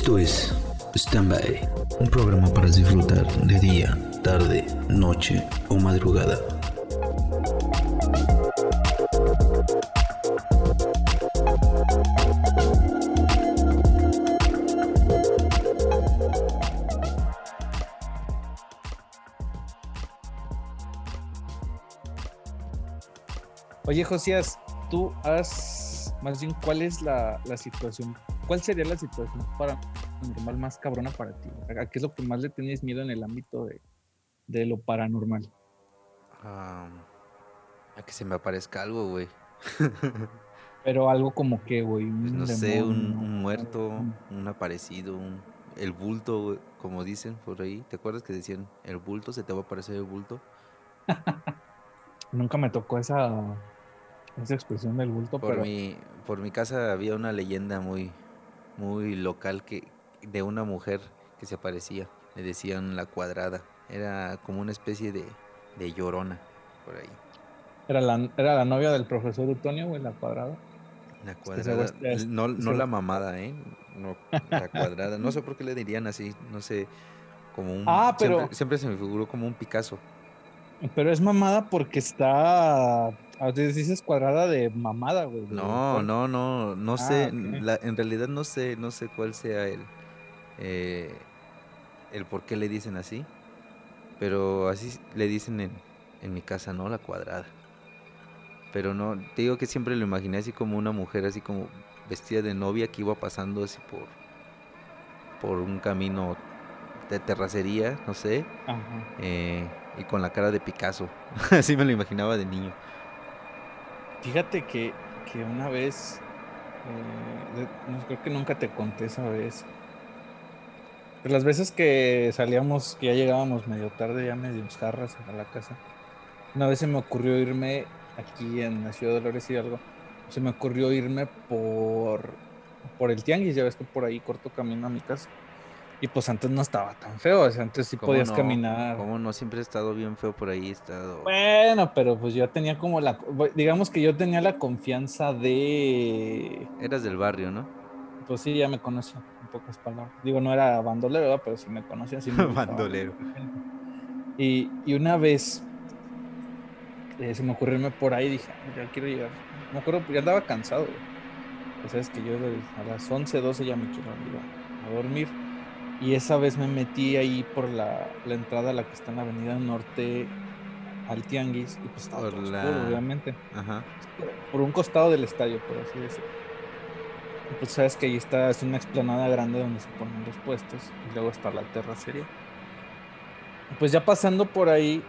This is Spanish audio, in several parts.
Esto es Standby, un programa para disfrutar de día, tarde, noche o madrugada. Oye, Josías, tú has, más bien, ¿cuál es la, la situación? ¿Cuál sería la situación paranormal más cabrona para ti? ¿A qué es lo que más le tenías miedo en el ámbito de, de lo paranormal? A que se me aparezca algo, güey. Pero algo como que, güey. Pues no sé, un, muerto, un- un aparecido, un- el bulto, güey, como dicen por ahí. ¿Te acuerdas que decían, el bulto, se te va a aparecer el bulto? Nunca me tocó esa, esa expresión del bulto, Por pero mi, por mi casa había una leyenda muy, muy local que, de una mujer que se aparecía. Le decían la cuadrada. Era como una especie de, de llorona por ahí. era la, era la novia del profesor Utonio, güey, la cuadrada. La cuadrada. se- es- No, no la mamada, ¿eh? No, la cuadrada. No sé por qué le dirían así. No sé. Como un. Ah, pero- Siempre, siempre se me figuró como un Picasso. Pero es mamada porque está. A veces dices cuadrada de mamada, güey. No, no, no. No Ah, sé. la- en realidad no sé. No sé cuál sea el. eh, el por qué le dicen así. Pero así le dicen en, en mi casa, ¿no? La cuadrada. Pero no, te digo que siempre lo imaginé así como una mujer, así como vestida de novia que iba pasando así por, por un camino de terracería, no sé, Ajá. eh, y con la cara de Picasso. así me lo imaginaba de niño. Fíjate que, que una vez. eh, creo que nunca te conté esa vez. De las veces que salíamos, que ya llegábamos medio tarde, ya medio jarras a la casa. Una vez se me ocurrió irme aquí en la ciudad de Dolores Hidalgo. Se me ocurrió irme por, por el tianguis. Ya ves que por ahí corto camino a mi casa. Y pues antes no estaba tan feo. O sea, antes sí ¿Cómo podías no? caminar. ¿Cómo no? Siempre he estado bien feo por ahí, he estado... Bueno, pero pues yo tenía como la, digamos que yo tenía la confianza de, Eras del barrio, ¿no? pues sí, ya me conocía, en pocas palabras. Digo, no era bandolero, ¿verdad? pero sí me conocía. Sí me Bandolero. Y, y una vez eh, se me ocurrió irme por ahí dije, "Ah, ya quiero llegar. Me acuerdo, ya andaba cansado. güey. Pues sabes que yo a las 11, 12 ya me quiero ir a dormir. Y esa vez me metí ahí por la, la entrada, la que está en la avenida norte al tianguis. Y pues estaba Por todo oscuro, obviamente. Ajá. Por un costado del estadio, por así decirlo. Y pues sabes que ahí está, es una explanada grande donde se ponen los puestos. Y luego está la terracería. Y Pues ya pasando por ahí,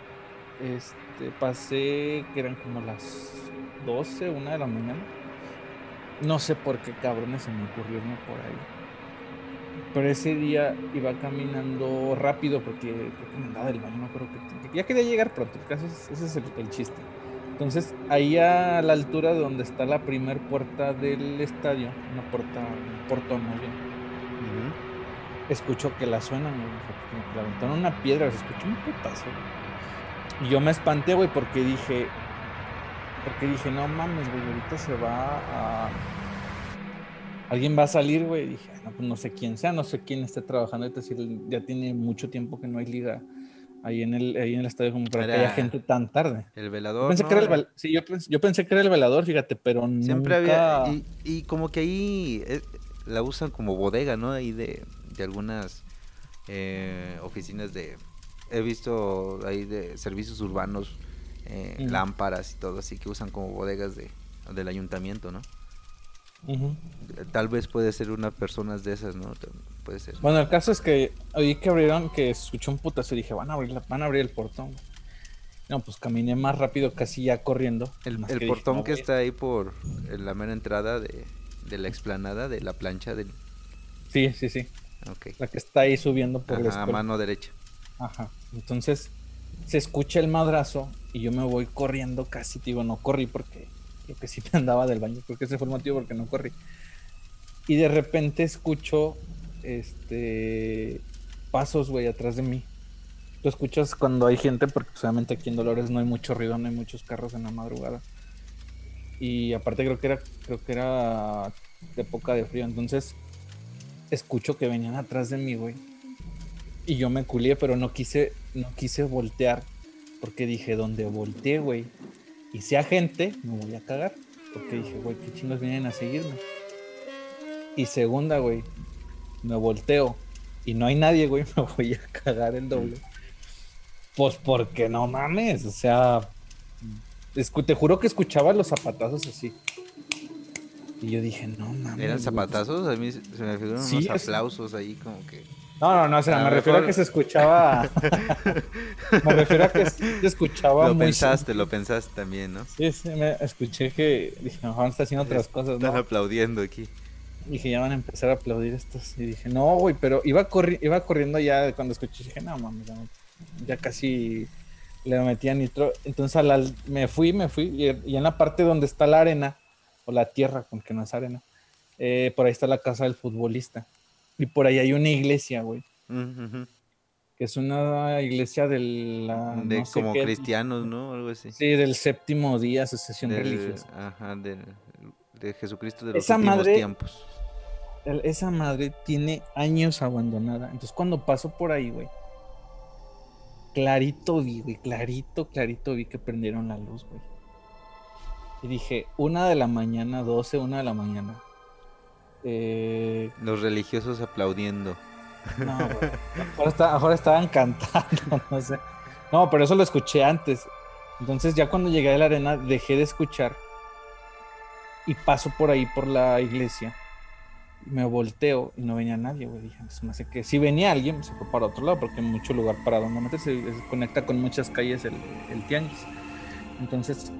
este, pasé que eran como las 12, una de la mañana. No sé por qué cabrones se me ocurrió irme por ahí. Pero ese día iba caminando rápido porque creo que me andaba del baño, no creo que ya quería llegar pronto. El caso es, ese es el, el chiste. Entonces, ahí a la altura de donde está la primer puerta del estadio, una puerta, un portón más bien, escucho que la suenan, que le aventaron una piedra, se escuchó un putazo. Y yo me espanté, güey, porque dije, porque dije, no mames, güey, ahorita se va a... Alguien va a salir, güey. Dije, no, pues no sé quién sea, no sé quién esté trabajando. Es decir, ya tiene mucho tiempo que no hay liga ahí en el, ahí en el estadio como para que haya gente tan tarde. El Yo velador. pensé ¿no? que era el sí, yo, pens- yo pensé que era el velador, fíjate, pero Siempre nunca... había. Y, y como que ahí eh, la usan como bodega, ¿no? Ahí de, de algunas eh, oficinas de. He visto ahí de servicios urbanos, eh, lámparas y todo, así que usan como bodegas de, del ayuntamiento, ¿no? Tal vez puede ser una persona de esas, ¿no? Puede ser. Bueno, el caso es que oí que abrieron, que escuché un putazo y dije, van a abrir, la- van a abrir el portón. No, pues caminé más rápido, casi ya corriendo. El, más el que portón "No que voy". está ahí por la mera entrada de, de la explanada de la plancha del. Sí, sí, sí. La que está ahí subiendo por la a mano derecha. Ajá. Entonces se escucha el madrazo y yo me voy corriendo casi, te digo, no corrí porque creo que sí me andaba del baño, porque ese fue el motivo porque no corrí. Y de repente escucho este pasos, güey, atrás de mí. Tú escuchas cuando hay gente, porque solamente aquí en Dolores no hay mucho ruido, no hay muchos carros en la madrugada. Y aparte creo que era, creo que era época de frío, entonces escucho que venían atrás de mí, güey. Y yo me culié, pero no quise, no quise voltear. Porque dije, donde volteé, güey, y sea gente, me voy a cagar. Porque dije, güey, qué chingos vienen a seguirme. Y segunda, güey, me volteo y no hay nadie, güey, me voy a cagar el doble. Pues porque no mames, o sea, te juro que escuchaba los zapatazos así. Y yo dije, no mames. ¿Eran zapatazos? A mí se me figuran unos aplausos ahí como que... No, no, no, o sea, me refiero a que se escuchaba. me refiero a que se escuchaba lo pensaste, lo pensaste también, ¿no? Sí, sí, me escuché que dije, mejor está haciendo otras cosas, Estás aplaudiendo aquí. Dije, ya van a empezar a aplaudir estos. Y dije, no, güey, pero iba, corri iba corriendo ya cuando escuché. Dije, no, mames, ya, casi le metía nitro. Entonces me fui, me fui. Y, en la parte donde está la arena, o la tierra, porque no es arena, eh, por ahí está la casa del futbolista. Y por ahí hay una iglesia, güey. Que es una iglesia de la. De como cristianos, ¿no? Algo así. Sí, del séptimo día, asociación religiosa. Ajá, de, Jesucristo de los últimos tiempos esa madre tiene años abandonada. Entonces cuando paso por ahí, güey, clarito vi, güey, clarito, clarito vi que prendieron la luz, güey. Y dije, una de la mañana, doce, una de la mañana. Eh, Los religiosos aplaudiendo. No, güey. Ahora, estaban cantando, no sé. No, pero eso lo escuché antes. Entonces ya cuando llegué a la arena dejé de escuchar y paso por ahí por la iglesia me volteo y no venía nadie, güey. Dije, pues, me hace que si venía alguien, se fue para otro lado, porque hay mucho lugar para donde meterse. Se conecta con muchas calles el, el tianguis. Entonces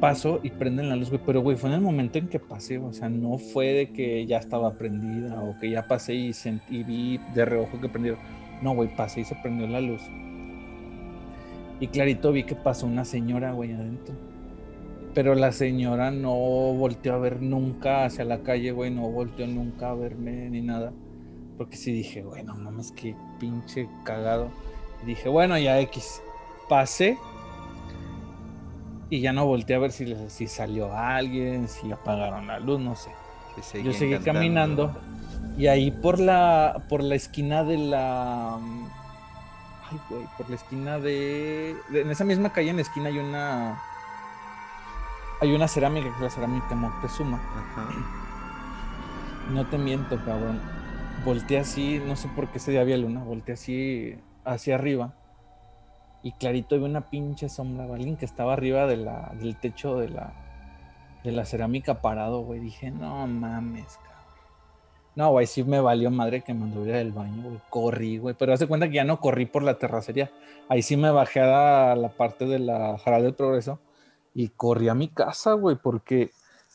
paso y prenden la luz, güey. Pero, güey, fue en el momento en que pasé, o sea, no fue de que ya estaba prendida o que ya pasé y, sentí, y vi de reojo que prendieron. No, güey, pasé y se prendió la luz. Y clarito vi que pasó una señora, güey, adentro pero la señora no volteó a ver nunca hacia la calle, güey, no volteó nunca a verme ni nada. Porque sí dije, güey, no mames, qué pinche cagado. dije, bueno, ya X. Pasé y ya no volteé a ver si, si salió alguien, si apagaron la luz, no sé. Yo seguí caminando y ahí por la, por la esquina de la... Ay, güey, por la esquina de... En esa misma calle, en la esquina hay una hay una cerámica que es la cerámica Moctezuma. Ajá. No te miento, cabrón. Volteé así, no sé por qué ese día había luna, volteé así hacia arriba. Y clarito vi una pinche sombra, Balín, que estaba arriba del techo de la, de la cerámica parado, güey. Dije, no mames, cabrón. No, güey, sí me valió madre que me anduviera del baño, güey. Corrí, güey. Pero hace cuenta que ya no corrí por la terracería. Ahí sí me bajé a la parte de la Jaral del Progreso y corrí a mi casa, güey, porque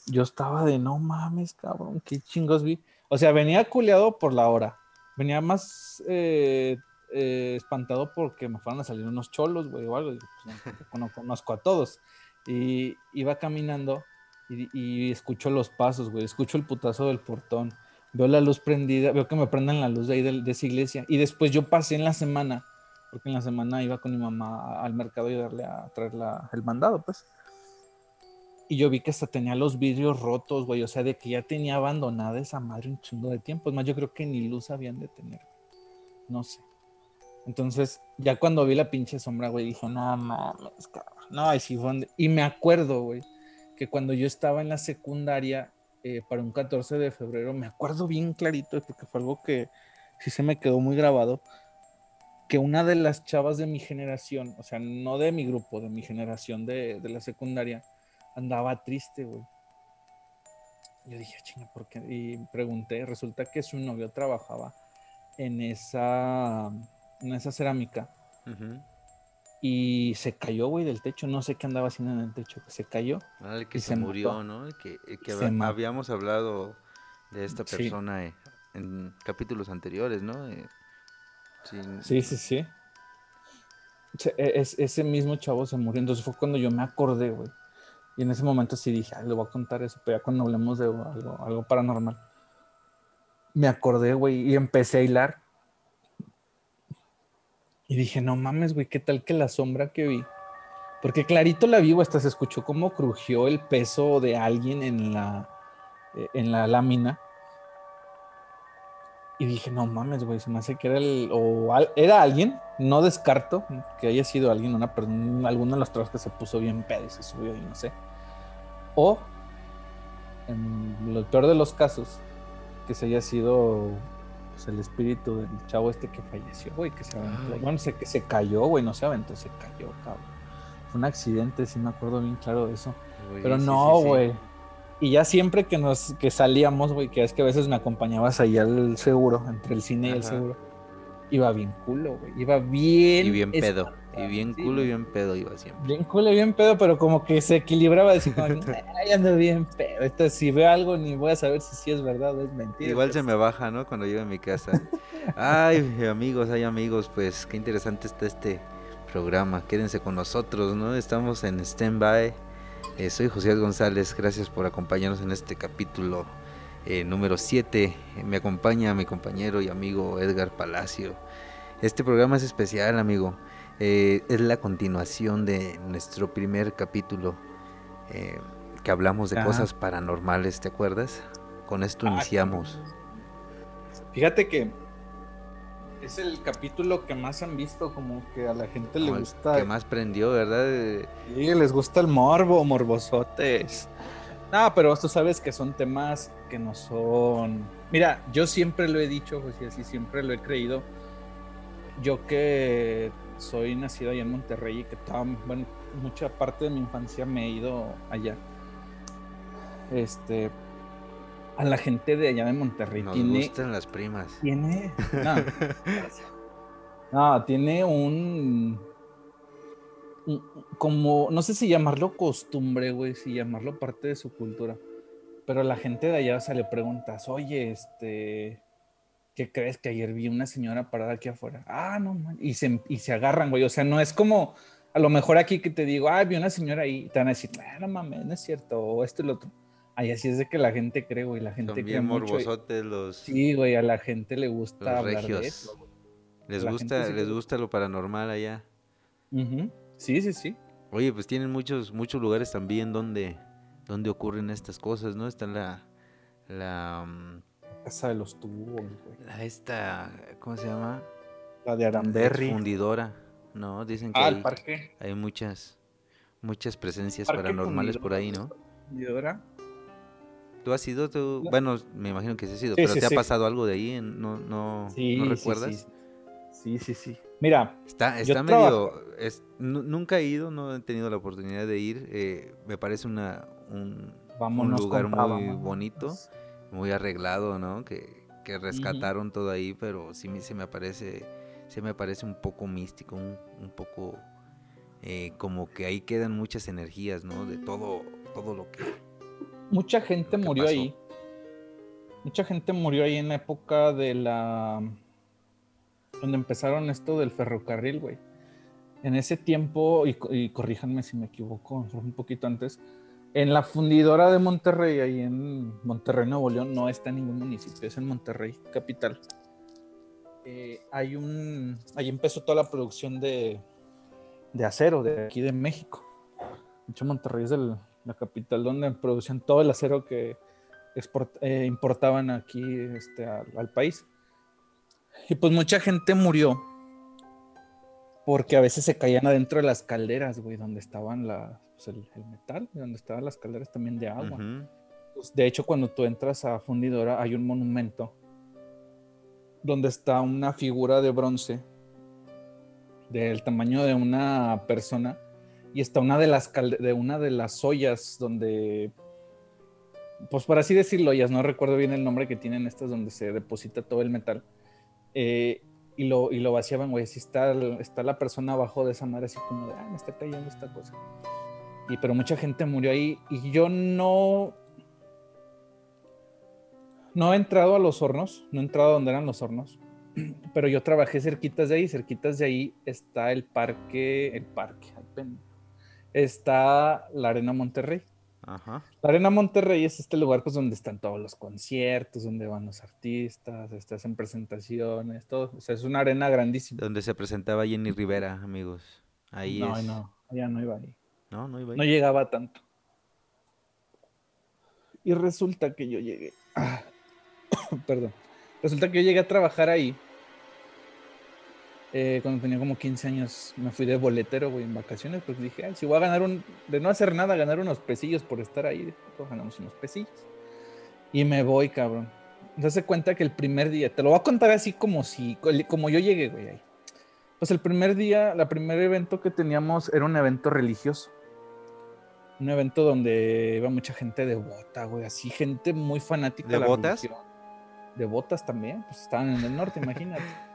yo estaba de no mames, cabrón, qué chingos vi. O sea, venía culeado por la hora. Venía más eh, eh, espantado porque me fueron a salir unos cholos, güey, o algo. Pues, no, conozco a todos. Y iba caminando y, y, escucho los pasos, güey. Escucho el putazo del portón. Veo la luz prendida, veo que me prenden la luz de ahí de, esa iglesia. Y después yo pasé en la semana, porque en la semana iba con mi mamá al mercado y darle a traer el mandado, pues. Y yo vi que hasta tenía los vidrios rotos, güey. O sea, de que ya tenía abandonada esa madre un chingo de tiempo. Es más, yo creo que ni luz habían de tener. No sé. Entonces, ya cuando vi la pinche sombra, güey, dijo, no mames, cabrón. No, ay, sí, fue Y me acuerdo, güey, que cuando yo estaba en la secundaria, eh, para un 14 de febrero, me acuerdo bien clarito, porque fue algo que sí se me quedó muy grabado, que una de las chavas de mi generación, o sea, no de mi grupo, de mi generación de, de la secundaria, andaba triste, güey. Yo dije, chinga, ¿por qué? Y pregunté, resulta que su novio trabajaba en esa, en esa cerámica. Y se cayó, güey, del techo. No sé qué andaba haciendo en el techo, que se cayó. Ah, el que se, murió, ¿no? El que, habíamos hablado de esta persona eh, en capítulos anteriores, ¿no? Eh, sí, sí, sí. E, ese mismo chavo se murió. Entonces fue cuando yo me acordé, güey y en ese momento sí dije, le voy a contar eso, pero ya cuando hablemos de algo, algo paranormal, me acordé, güey, y empecé a hilar. Y dije, no mames, güey, ¿qué tal que la sombra que vi? Porque clarito la vi, hasta se escuchó cómo crujió el peso de alguien en la, eh, en la lámina. Y dije, no mames, güey, se me hace que era el. O era alguien, no descarto que haya sido alguien, una alguno de los trabajos que se puso bien pedo y se subió y no sé. O, en lo peor de los casos, que se haya sido pues, el espíritu del chavo este que falleció, güey, que se aventó. Bueno, sé que se cayó, güey, no se aventó, se cayó, cabrón. Fue un accidente, sí me acuerdo bien claro de eso. Pero no, güey. Y ya siempre que nos que salíamos, güey, que es que a veces me acompañabas ahí al seguro, entre el cine y el seguro, iba bien culo, güey. Iba bien. Y bien pedo. Y bien culo y bien pedo iba siempre. Bien culo y bien pedo, pero como que se equilibraba, decir, ay, ando bien pedo. Esto, si veo algo, ni voy a saber si sí es verdad o es mentira. Igual se me baja, ¿no? Cuando llego a mi casa. ay, amigos, hay amigos, pues qué interesante está este programa. Quédense con nosotros, ¿no? Estamos en stand-by eh, soy José González, gracias por acompañarnos en este capítulo eh, número 7. Me acompaña mi compañero y amigo Edgar Palacio. Este programa es especial, amigo. Eh, es la continuación de nuestro primer capítulo que hablamos de cosas paranormales, ¿te acuerdas? Con esto ah, iniciamos. Fíjate que es el capítulo que más han visto, como que a la gente le gusta. Que más prendió, ¿verdad? Sí, les gusta el morbo, morbosotes. No, pero tú sabes que son temas que no son. Mira, yo siempre lo he dicho, pues y así siempre lo he creído. Yo que soy nacido allá en Monterrey y que toda, bueno, mucha parte de mi infancia me he ido allá. Este, a la gente de allá de Monterrey. Nos tiene, gustan las primas. Tiene. No, tiene un, Como, no sé si llamarlo costumbre, güey, si llamarlo parte de su cultura. Pero la gente de allá, se le preguntas, oye, este. ¿Qué crees que ayer vi una señora parada aquí afuera? Ah, no, man. Y se, y se agarran, güey. O sea, no es como a lo mejor aquí que te digo, ah, vi una señora ahí. te van a decir, ah, no mames, no es cierto. O esto y lo otro. Ay, así es de que la gente cree, güey. La gente Son bien morbosotes los. Sí, güey, a la gente le gusta hablar de eso. Les gusta, les gusta lo paranormal allá. Sí, sí, sí. Oye, pues tienen muchos, muchos lugares también donde, donde ocurren estas cosas, ¿no? Está la. La. Mm, Casa de los tubos, güey. esta. ¿Cómo se llama? La de Aramberry. Fundidora. No, dicen que. Ah, hay, el parque. Hay muchas. Muchas presencias paranormales por ahí, ¿no? Fundidora. ¿Tú has ido? Tú? Bueno, me imagino que sí has ido, pero ¿te ha pasado algo de ahí? ¿No, no, ¿no recuerdas? Sí, sí, sí. Mira, está, está medio. nunca he ido, no he tenido la oportunidad de ir. Eh, me parece una, un, lugar muy bonito, muy arreglado, ¿no? Que, que rescataron todo ahí, pero sí se me parece, se me parece un poco místico, un, un poco eh, como que ahí quedan muchas energías, ¿no? De todo, todo lo que mucha gente murió ahí. Mucha gente murió ahí en la época de la. Donde empezaron esto del ferrocarril, güey. En ese tiempo, y, corríjanme si me equivoco, un poquito antes, en la fundidora de Monterrey, ahí en Monterrey, Nuevo León, no está en ningún municipio, es en Monterrey, capital. Eh, hay un. Ahí empezó toda la producción de, de acero de aquí de México. De hecho, Monterrey es el, la capital, donde producían todo el acero que eh, importaban aquí este, al, país. Y pues mucha gente murió porque a veces se caían adentro de las calderas, güey, donde estaban la, pues, el, metal, donde estaban las calderas también de agua. Pues, de hecho, cuando tú entras a Fundidora hay un monumento donde está una figura de bronce del tamaño de una persona y está una de las de una de las ollas donde pues por así decirlo, ollas, no recuerdo bien el nombre que tienen estas donde se deposita todo el metal. Eh, y, lo, y lo vaciaban, güey. Si está, está la persona abajo de esa madre, así como de, ah, me está cayendo esta cosa. Y pero mucha gente murió ahí. Y yo no. No he entrado a los hornos, no he entrado donde eran los hornos. Pero yo trabajé cerquitas de ahí. Cerquitas de ahí está el parque. El parque, está la Arena Monterrey. Ajá. La Arena Monterrey es este lugar pues, donde están todos los conciertos, donde van los artistas, este, hacen presentaciones, todo. O sea, es una arena grandísima. Donde se presentaba Jenny Rivera, amigos. Ahí no, no, ya no iba ahí. No, no iba ahí. No llegaba tanto. Y resulta que yo llegué. perdón. Resulta que yo llegué a trabajar ahí. Eh, cuando tenía como 15 años, me fui de boletero, güey, en vacaciones, porque dije, Ay, si voy a ganar un, de no hacer nada, ganar unos pesillos por estar ahí, pues ganamos unos pesillos. Y me voy, cabrón. Entonces se cuenta que el primer día, te lo voy a contar así como si, como yo llegué, güey, ahí. Pues el primer día, la primer evento que teníamos era un evento religioso. Un evento donde iba mucha gente devota, güey, así, gente muy fanática ¿De la botas? religión. De botas también, pues estaban en el norte, imagínate.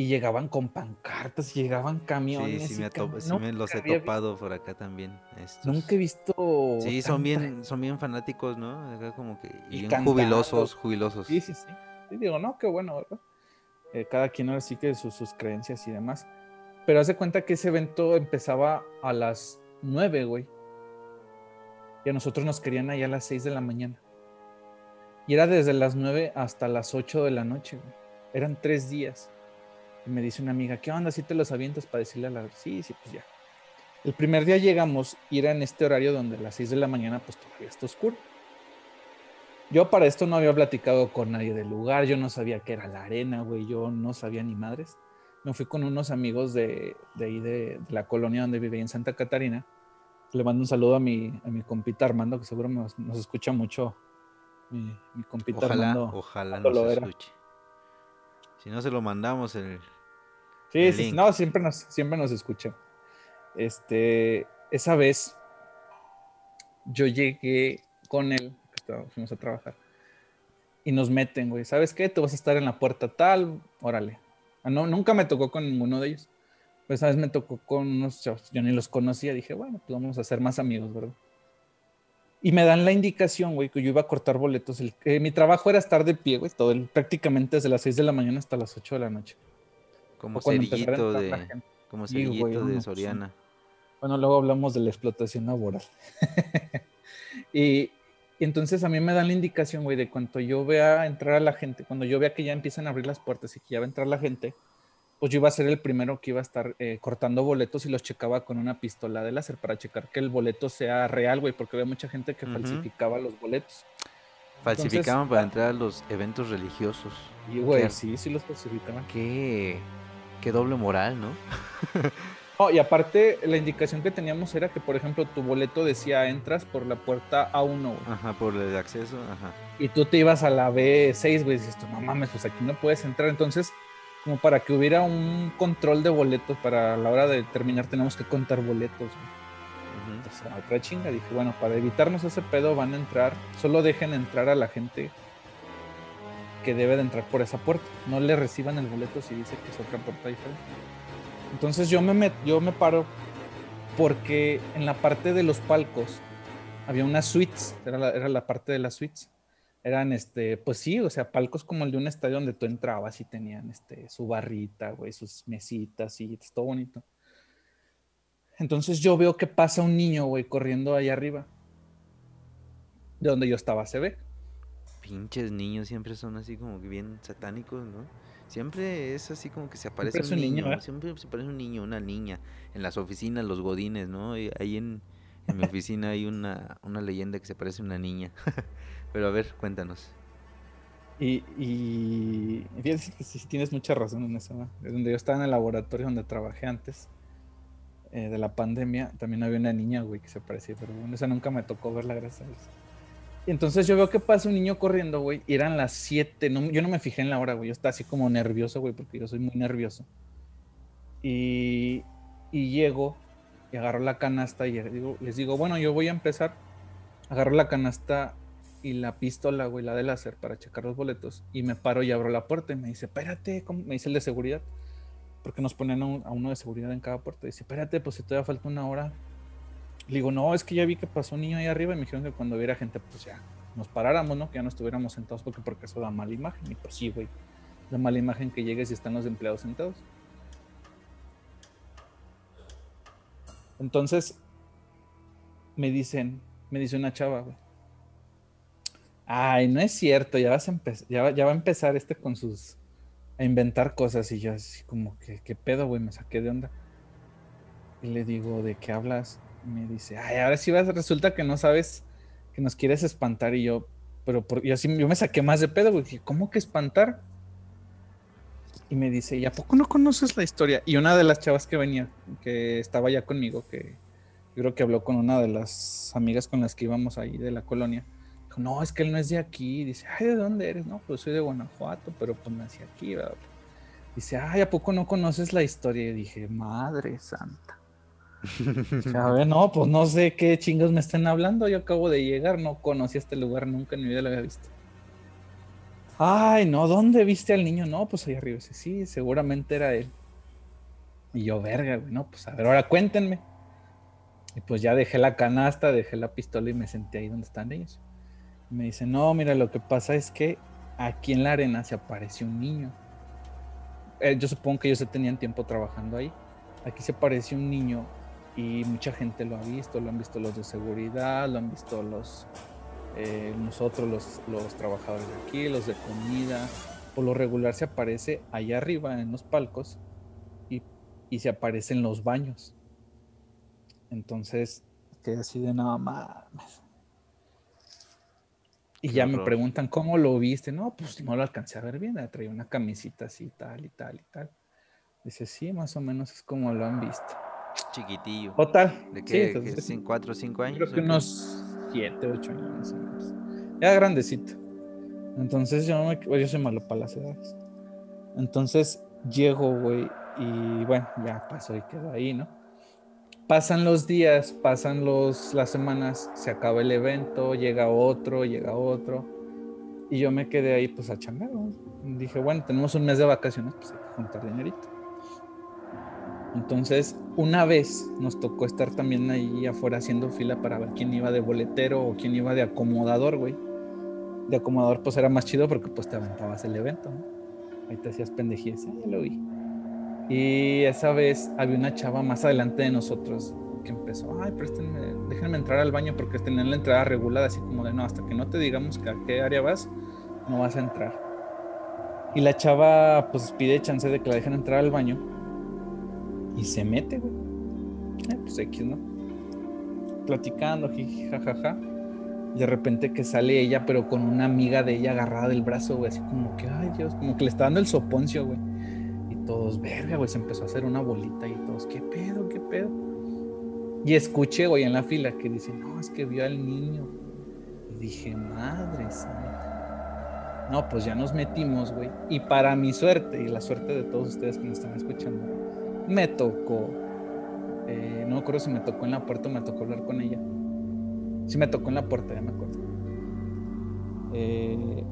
Y llegaban con pancartas, llegaban camiones. Sí, sí, y me, cam- sí me los he topado por acá también. estos. Nunca he visto. Sí, son bien, son bien fanáticos, ¿no? Acá como que y Y bien cantando. jubilosos, jubilosos. Sí, sí, sí. Sí, digo, no, qué bueno, ¿verdad? Eh, cada quien ahora sí que sus, sus creencias y demás. Pero hace cuenta que ese evento empezaba a las 9, güey. Y a nosotros nos querían allá a las 6 de la mañana. Y era desde las 9 hasta las 8 de la noche, güey. Eran tres días. Y me dice una amiga, ¿qué onda? Si te los avientas para decirle a la... Sí, sí, pues ya. El primer día llegamos y era en este horario donde a las 6 de la mañana pues todavía está oscuro. Yo para esto no había platicado con nadie del lugar, yo no sabía qué era la arena, güey, yo no sabía ni madres. Me fui con unos amigos de, de ahí, de, de la colonia donde vivía en Santa Catarina. Le mando un saludo a mi, a mi compita Armando, que seguro nos, nos escucha mucho. Mi, mi compita Ojalá, Armando. ojalá nos escuche. Si no se lo mandamos el Sí, el sí, link. no, siempre nos, siempre nos escucha. Este, esa vez yo llegué con él, fuimos a trabajar, y nos meten, güey, ¿sabes qué? Tú vas a estar en la puerta tal, órale. Ah, no, nunca me tocó con ninguno de ellos. Pues esa vez me tocó con unos chavos, yo ni los conocía, dije, bueno, pues vamos a ser más amigos, ¿verdad? Y me dan la indicación, güey, que yo iba a cortar boletos. El, eh, mi trabajo era estar de pie, güey, todo el- prácticamente desde las 6 de la mañana hasta las 8 de la noche. como cerillito de gente. como güey, de pues, Soriana. Bueno, luego hablamos de la explotación laboral. y, y entonces a mí me dan la indicación, güey, de cuando yo vea entrar a la gente, cuando yo vea que ya empiezan a abrir las puertas y que ya va a entrar la gente, pues yo iba a ser el primero que iba a estar eh, cortando boletos y los checaba con una pistola de láser para checar que el boleto sea real, güey, porque había mucha gente que falsificaba los boletos. Falsificaban entonces- para entrar a los eventos religiosos. Y, güey, Qué- sí, sí los falsificaban. Qué, qué doble moral, ¿no? No, y aparte, la indicación que teníamos era que, por ejemplo, tu boleto decía entras por la puerta A1, güey. Ajá, por el acceso, ajá. y tú te ibas a la B6, güey, y dices no mames, pues aquí no puedes entrar. Entonces, como para que hubiera un control de boletos para la hora de terminar, tenemos que contar boletos. Entonces, a otra chinga, dije, bueno, para evitarnos ese pedo, van a entrar, solo dejen entrar a la gente que debe de entrar por esa puerta. No le reciban el boleto si dice que es otra puerta diferente. Entonces yo me, met- yo me paro porque en la parte de los palcos había unas suites, era la, era la parte de las suites. Eran, este, pues sí, o sea, palcos como el de un estadio donde tú entrabas y tenían, este, su barrita, güey, sus mesitas y todo bonito. Entonces yo veo que pasa un niño, güey, corriendo ahí arriba. De donde yo estaba, se ve. Pinches niños siempre son así como que bien satánicos, ¿no? Siempre es así como que se aparece un un niño, niño, ¿eh? siempre se aparece un niño, una niña, en las oficinas, los godines, ¿no? Y ahí en, en mi oficina hay una, una leyenda que se parece una niña. Pero a ver, cuéntanos. Y, fíjate que sí tienes mucha razón en eso. ¿no? Donde yo estaba en el laboratorio donde trabajé antes eh, de la pandemia, también había una niña, güey, que se parecía, pero bueno, esa nunca me tocó verla, gracias a Dios. Y entonces yo veo que pasa un niño corriendo, güey, y eran las 7, no, yo no me fijé en la hora, güey, yo estaba así como nervioso, güey, porque yo soy muy nervioso. Y, y llego y agarro la canasta y digo- les digo, bueno, yo voy a empezar. Agarro la canasta y la pistola, güey, la de láser para checar los boletos. Y me paro y abro la puerta y me dice, espérate, ¿cómo? me dice el de seguridad. Porque nos ponen a, un- a uno de seguridad en cada puerta. Dice, espérate, pues si todavía falta una hora. Le digo, no, es que ya vi que pasó un niño ahí arriba y me dijeron que cuando viera gente, pues ya nos paráramos, ¿no? Que ya no estuviéramos sentados porque, porque eso da mala imagen. Y pues sí, güey. Da mala imagen que llegues y están los empleados sentados. Entonces, me dicen, me dice una chava, güey. Ay, no es cierto, ya, vas a ya, va- ya va a empezar este con sus... a inventar cosas y yo así como que, ¿qué pedo, güey? Me saqué de onda. Y le digo, ¿de qué hablas? Y me dice, ay, ahora sí vas, resulta que no sabes, que nos quieres espantar y yo, Pero por, y así yo me saqué más de pedo, güey. ¿cómo que espantar? Y me dice, ¿y a poco no conoces la historia? Y una de las chavas que venía, que estaba ya conmigo, que yo creo que habló con una de las amigas con las que íbamos ahí de la colonia. Dijo, no, es que él no es de aquí. Dice, ay, ¿de dónde eres? No, pues soy de Guanajuato, pero pues nací aquí, ¿verdad? Dice, ay, ¿a poco no conoces la historia? Y dije, madre santa. No, pues no sé qué chingos me están hablando. Yo acabo de llegar, no conocí este lugar, nunca en mi vida lo había visto. Ay, no, ¿dónde viste al niño? No, pues ahí arriba. Dice, sí, seguramente era él. Y yo, verga, güey, no, pues a ver, ahora cuéntenme. Y pues ya dejé la canasta, dejé la pistola y me senté ahí donde están ellos. Y me dice, no, mira, lo que pasa es que aquí en la arena se apareció un niño. Eh, yo supongo que ellos ya tenían tiempo trabajando ahí. Aquí se apareció un niño y mucha gente lo ha visto, lo han visto los de seguridad, lo han visto los eh, nosotros los, los trabajadores de aquí, los de comida, por lo regular se aparece allá arriba en los palcos y, y se aparece en los baños. Entonces, quedé así de nada más. Y Qué ya me preguntan, ¿cómo lo viste? No, pues no lo alcancé a ver bien. Traía una camisita así, tal y tal y tal. Dice, sí, más o menos es como lo han visto. Chiquitillo. Total. ¿De sí, qué? entonces, ¿Qué, ¿Cuatro o cinco años? Creo que unos 7, 8 años más o menos. Ya grandecito. Entonces yo, me, pues, yo soy malo para las edades. Entonces llego, güey, y bueno, ya pasó y quedó ahí, ¿no? Pasan los días, pasan los, las semanas, se acaba el evento, llega otro, llega otro. Y yo me quedé ahí pues a chambear. Dije, bueno, tenemos un mes de vacaciones, pues hay que juntar dinerito. Entonces, una vez nos tocó estar también ahí afuera haciendo fila para ver quién iba de boletero o quién iba de acomodador, güey. De acomodador, pues era más chido porque pues te aventabas el evento, ¿no? Ahí te hacías pendejías, ya lo vi. Y esa vez había una chava más adelante de nosotros que empezó, ay, préstenme, déjenme entrar al baño porque tenían la entrada regulada, así como de, no, hasta que no te digamos que a qué área vas, no vas a entrar. Y la chava, pues pide chance de que la dejen entrar al baño y se mete, güey. Eh, pues X, ¿no? Platicando, jiji. Y de repente que sale ella, pero con una amiga de ella agarrada del brazo, güey, así como que, ay Dios, como que le está dando el soponcio, güey. Y todos, verga, güey, se empezó a hacer una bolita y todos, ¿qué pedo, qué pedo? Y escuché, güey, en la fila que dice, no, es que vio al niño. Y dije, madre santa. No, pues ya nos metimos, güey. Y para mi suerte, y la suerte de todos ustedes que me están escuchando, me tocó, eh, no me acuerdo si me tocó en la puerta o me tocó hablar con ella. Sí me tocó en la puerta, ya me acuerdo. Eh,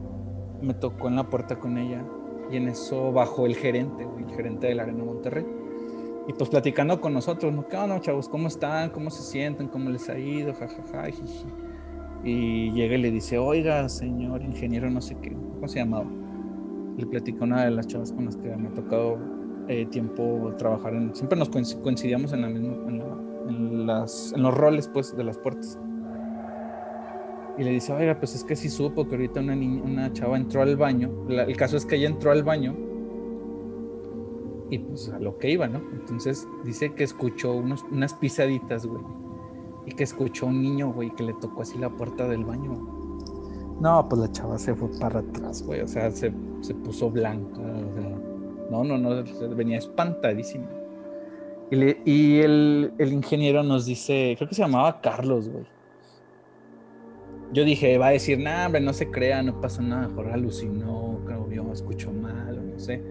me tocó en la puerta con ella y en eso bajó el gerente, el gerente de la Arena Monterrey. Y pues platicando con nosotros, ¿no? ¿Qué onda, chavos? ¿Cómo están? ¿Cómo se sienten? ¿Cómo les ha ido? Ja, ja, ja. Y llega y le dice, oiga, señor ingeniero, no sé qué, ¿cómo se llamaba? Le platicó una de las chavas con las que me ha tocado eh, tiempo trabajar en, siempre nos coinc- coincidíamos en, la misma, en, la- en las, en los roles pues de las puertas. Y le dice, oiga, pues es que sí supo que ahorita una, niña, una chava entró al baño. La- el caso es que ella entró al baño y pues a lo que iba, ¿no? Entonces dice que escuchó unos, unas pisaditas, güey. Y que escuchó un niño, güey, que le tocó así la puerta del baño. No, pues la chava se fue para atrás, güey. O sea, se, se puso blanca. O sea, no, no, no, venía espantadísima. Y, el, el ingeniero nos dice, creo que se llamaba Carlos, güey. Yo dije, va a decir, nah, hombre, no se crea, no pasó nada, mejor alucinó, creo vio, escuchó mal, o no sé.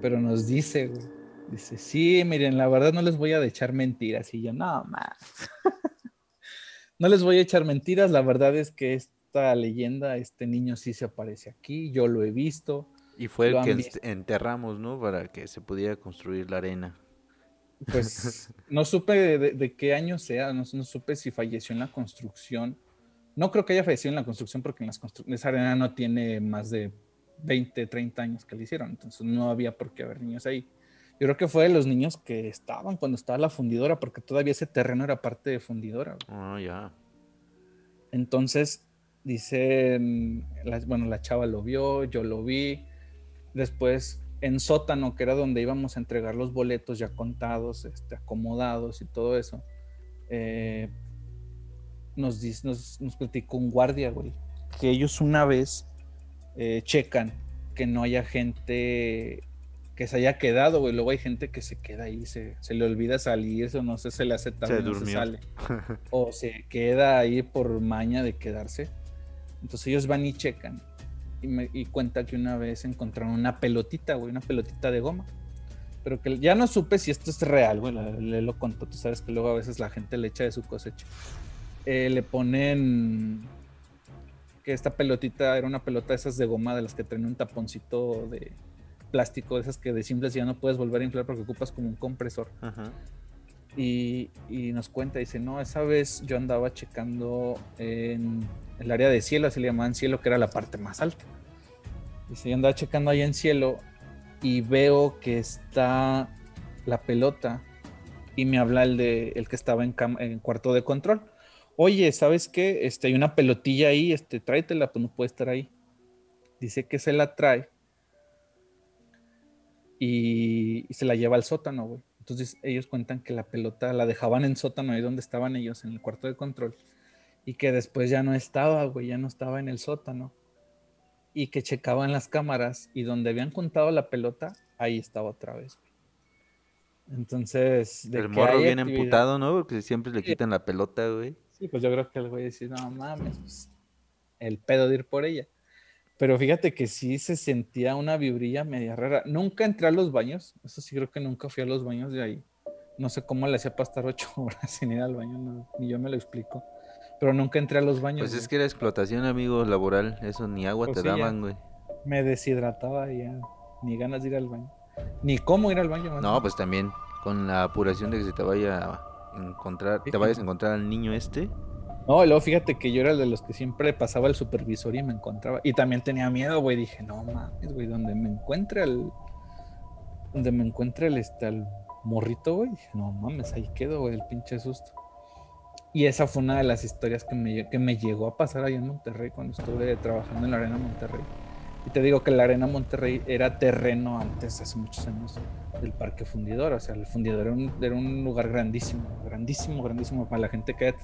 Pero nos dice, güey, dice, sí, miren, la verdad no les voy a echar mentiras. Y yo, no, más. no les voy a echar mentiras, la verdad es que esta leyenda, este niño sí se aparece aquí, yo lo he visto. Y fue el que visto. enterramos, ¿no? Para que se pudiera construir la arena. Pues no supe de, de- de qué año sea, no, no supe si falleció en la construcción. No creo que haya fallecido en la construcción porque en las constru- esa arena no tiene más de 20, 30 años que le hicieron, entonces no había por qué haber niños ahí. Yo creo que fue de los niños que estaban cuando estaba la fundidora, porque todavía ese terreno era parte de fundidora. Ah, ya. Entonces, dice, bueno, la chava lo vio, yo lo vi. Después, en sótano, que era donde íbamos a entregar los boletos ya contados, este, acomodados y todo eso, eh, nos, nos, nos platicó un guardia, güey, que ellos una vez eh, checan que no haya gente que se haya quedado, güey. Luego hay gente que se queda ahí, se, se le olvida salir, o no sé, se le hace tarde, no se sale. o se queda ahí por maña de quedarse. Entonces ellos van y checan. Y, me, y cuenta que una vez encontraron una pelotita, güey, una pelotita de goma. Pero que ya no supe si esto es real, güey. Le, lo contó. Tú sabes que luego a veces la gente le echa de su cosecha. Eh, le ponen que esta pelotita era una pelota de esas de goma de las que traen un taponcito de, plástico, de esas que de simples ya no puedes volver a inflar porque ocupas como un compresor. Y, nos cuenta, dice, no, esa vez yo andaba checando en el área de cielo, así le llamaban cielo, que era la parte más alta. Dice, yo andaba checando ahí en cielo y veo que está la pelota y me habla el, de, el que estaba en, cuarto de control. Oye, ¿sabes qué? Este, hay una pelotilla ahí, este, tráetela, pues no puede estar ahí. Dice que se la trae y, se la lleva al sótano, güey. Entonces ellos cuentan que la pelota la dejaban en sótano, ahí donde estaban ellos, en el cuarto de control, y que después ya no estaba, güey, ya no estaba en el sótano. Y que checaban las cámaras y donde habían contado la pelota, ahí estaba otra vez, Entonces. el morro viene emputado, ¿no? Porque siempre le quitan la pelota, güey. Sí, pues yo creo que el güey dice, no mames, pues, el pedo de ir por ella. Pero fíjate que sí se sentía una vibrilla media rara. Nunca entré a los baños. Eso sí creo que nunca fui a los baños de ahí. No sé cómo le hacía para estar ocho horas sin ir al baño, ni yo me lo explico. Pero nunca entré a los baños. Pues es que era explotación, amigo, laboral. Eso ni agua pues te daban, güey. Me deshidrataba ya. Ni ganas de ir al baño. Ni cómo ir al baño. No, pues también con la apuración de que se te vaya a encontrar, te vayas a encontrar al niño este no, y luego fíjate que yo era el de los que siempre pasaba el supervisor y me encontraba. Y también tenía miedo, güey. Dije, no mames, güey, donde me encuentre el. Donde me encuentre el, este, el morrito, güey. Dije, no mames, ahí quedo, güey, el pinche susto. Y esa fue una de las historias que me, que me llegó a pasar ahí en Monterrey cuando estuve trabajando en la Arena Monterrey. Y te digo que la Arena Monterrey era terreno antes, hace muchos años, del Parque Fundidor. O sea, el Fundidor era un, lugar grandísimo, grandísimo, grandísimo para la gente que eh,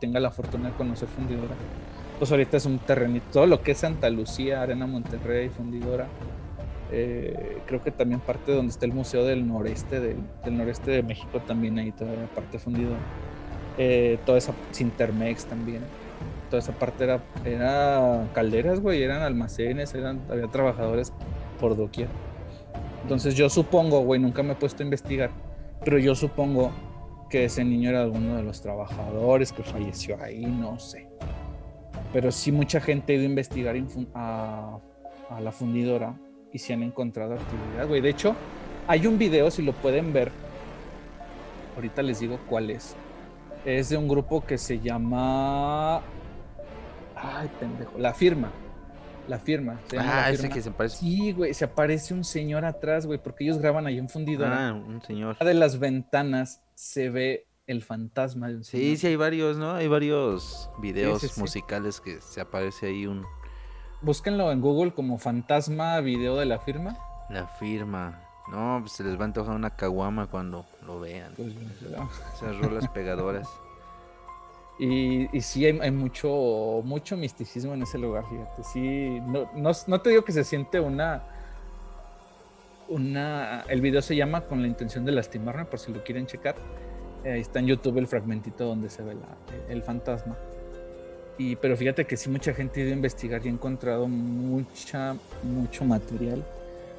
tenga la fortuna de conocer Fundidora. Pues ahorita es un terrenito, todo lo que es Santa Lucía, Arena Monterrey, Fundidora. Eh, creo que también parte de donde está el Museo del Noreste, del, Noreste de México, también ahí toda parte Fundidora. Eh, toda esa Sintermex también toda esa parte era, era calderas, güey, eran almacenes, eran, había trabajadores por doquier. Entonces yo supongo, güey, nunca me he puesto a investigar, pero yo supongo que ese niño era alguno de los trabajadores que falleció ahí, no sé. Pero sí mucha gente ha ido a investigar a, la fundidora y se han encontrado actividad, güey. De hecho, hay un video, si lo pueden ver, ahorita les digo cuál es. Es de un grupo que se llama Ay, pendejo. La firma. La firma. ah, ese que se parece. Sí, güey. Se aparece un señor atrás, güey, porque ellos graban ahí un fundido. Ah, un señor. de las ventanas se ve el fantasma de un señor. Sí, sí, hay varios, ¿no? Hay varios videos musicales que se aparece ahí un. Búsquenlo en Google como fantasma video de la firma. La firma. No, pues se les va a antojar una caguama cuando lo vean. Pues, Esas rolas pegadoras. Y, y sí hay, mucho, mucho misticismo en ese lugar, fíjate. Sí, no, no, te digo que se siente una, una... El video se llama Con la intención de lastimarme, por si lo quieren checar. ahí está en YouTube el fragmentito donde se ve el fantasma. Y, pero fíjate que sí mucha gente ha ido a investigar y ha encontrado mucha, mucho material.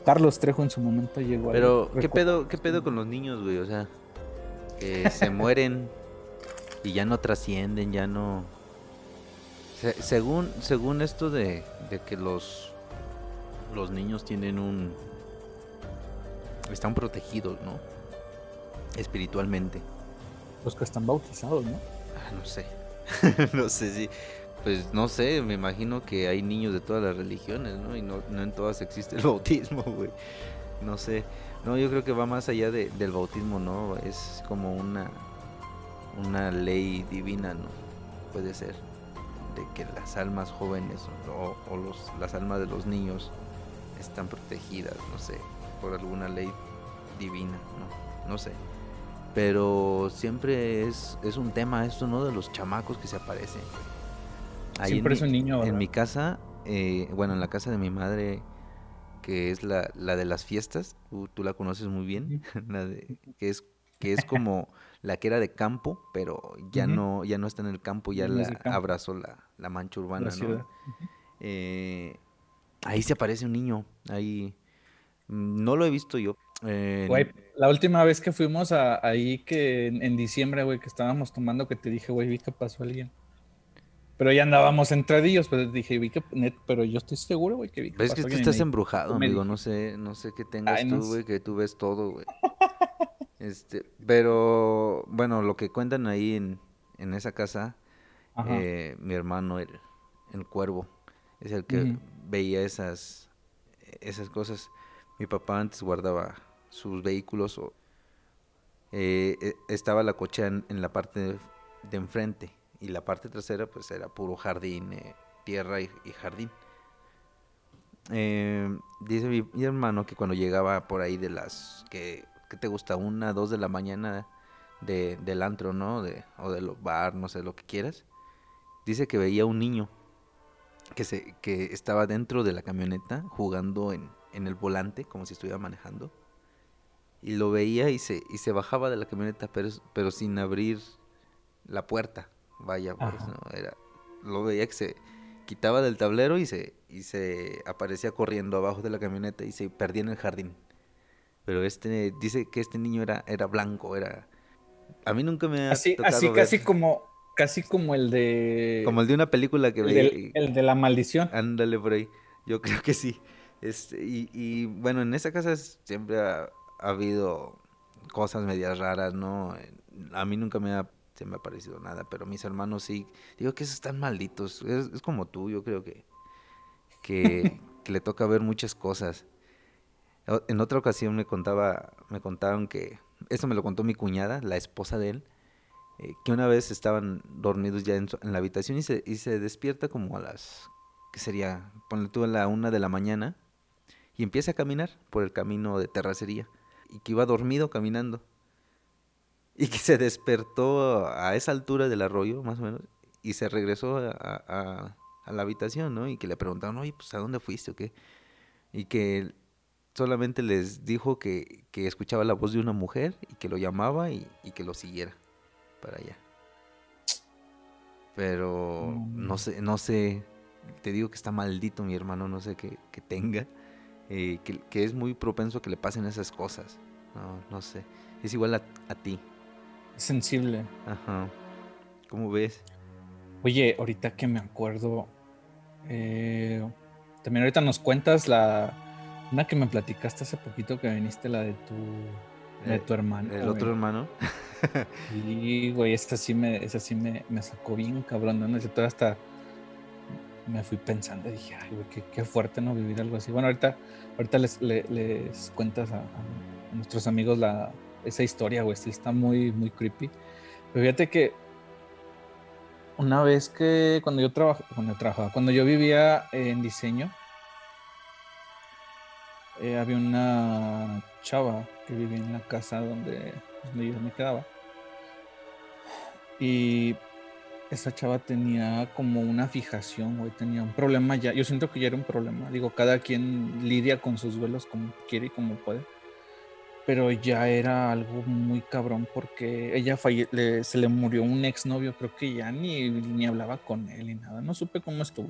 Carlos Trejo en su momento llegó Pero, ¿qué pedo, ¿qué pedo con los niños, güey? O sea, que se mueren y ya no trascienden, ya no... según, según esto de, que los, los niños tienen un... están protegidos, ¿no? Espiritualmente. Los que están bautizados, ¿no? Ah, no sé. no sé si... Pues no sé, me imagino que hay niños de todas las religiones, ¿no? Y no, no en todas existe el bautismo, güey. No sé. No, yo creo que va más allá del bautismo, ¿no? Es como una una ley divina, ¿no? Puede ser, de que las almas jóvenes o, los, las almas de los niños están protegidas, no sé, por alguna ley divina, ¿no? No sé. Pero siempre es, es un tema esto, ¿no? De los chamacos que se aparecen. Ahí Siempre en es un mi- niño, ¿verdad? En mi casa, eh, bueno, en la casa de mi madre, que es la, la de las fiestas, tú, tú la conoces muy bien, la de, que es que es como la que era de campo, pero ya no ya no está en el campo, ya no la campo. abrazó la, la mancha urbana, La ¿no? Eh, ahí se aparece un niño, ahí mm, no lo he visto yo. eh, Güey, la última vez que fuimos a, ahí que en, en diciembre, güey, que estábamos tomando, que te dije, güey, vi que pasó alguien. Pero ya andábamos entradillos, pero dije, vi que, net, pero yo estoy seguro, güey, que vi que Ves que pasó tú alguien estás ahí. embrujado, Tú amigo. No sé, no sé qué tengas Ay, no tú, sé. güey, que tú ves todo, güey. Este, pero bueno, lo que cuentan ahí en, en esa casa, eh, mi hermano, el, el cuervo, es el que veía esas, esas cosas. Mi papá antes guardaba sus vehículos o eh, eh, estaba la cochera en, en la parte de, de enfrente y la parte trasera pues era puro jardín, eh, tierra y, y jardín. Eh, dice mi, mi hermano que cuando llegaba por ahí de las que, ¿qué te gusta? Una, dos de la mañana de, del antro, ¿no? De, o del bar, no sé, lo que quieras. Dice que veía un niño que, se, que estaba dentro de la camioneta jugando en, en el volante, como si estuviera manejando. Y lo veía y se, y se bajaba de la camioneta, pero, pero sin abrir la puerta. Vaya, pues, Ajá. ¿no? Era, lo veía que se quitaba del tablero y se, y se aparecía corriendo abajo de la camioneta y se perdía en el jardín. Pero este dice que este niño era, era blanco, era... A mí nunca me ha Así, tocado así ver- casi como, casi como el de. como el de una película que el veía. el de la maldición. Ándale por ahí. Yo creo que sí. Este, y, y, bueno, en esa casa siempre ha, ha habido cosas medias raras, ¿no? A mí nunca me ha, se me ha parecido nada, pero mis hermanos sí. Digo que esos están malditos. Es, es como tú, yo creo que, que, que le toca ver muchas cosas. En otra ocasión me contaba, contaron que, eso me lo contó mi cuñada, la esposa de él, eh, que una vez estaban dormidos ya en, la habitación y se, despierta como a las, ¿qué sería? Ponle tú a la una de la mañana y empieza a caminar por el camino de terracería y que iba dormido caminando y que se despertó a esa altura del arroyo más o menos y se regresó a la habitación, ¿no? Y que le preguntaron, oye, pues ¿a dónde fuiste o qué? Y que solamente les dijo que, que escuchaba la voz de una mujer y que lo llamaba y, y que lo siguiera para allá. Pero Mm. no sé, no sé, te digo que está maldito mi hermano, no sé qué, tenga, eh, que, que es muy propenso a que le pasen esas cosas. No, no sé. Es igual a, a ti. Sensible. Ajá. ¿Cómo ves? Oye, ahorita que me acuerdo, eh, también ahorita nos cuentas la una que me platicaste hace poquito que viniste, la de tu, de Eh, tu hermano. El güey. otro hermano. Sí, güey, esta sí me, esa sí me, me sacó bien cabrón, ¿no? Yo todavía hasta me fui pensando, dije, ay, güey, qué, qué fuerte no vivir algo así. Bueno, ahorita, ahorita les, le- les cuentas a, a nuestros amigos la, esa historia, güey, sí está muy, muy creepy. Pero fíjate que una vez que cuando yo trabajaba, cuando yo trabajaba, cuando yo vivía en diseño, eh, había una chava que vivía en la casa donde, donde yo me quedaba. Y esa chava tenía como una fijación, güey, tenía un problema ya. Yo siento que ya era un problema. Digo, cada quien lidia con sus duelos como quiere y como puede. Pero ya era algo muy cabrón porque ella falle- le- se le murió un exnovio, creo que ya ni, ni hablaba con él ni nada. No supe cómo estuvo.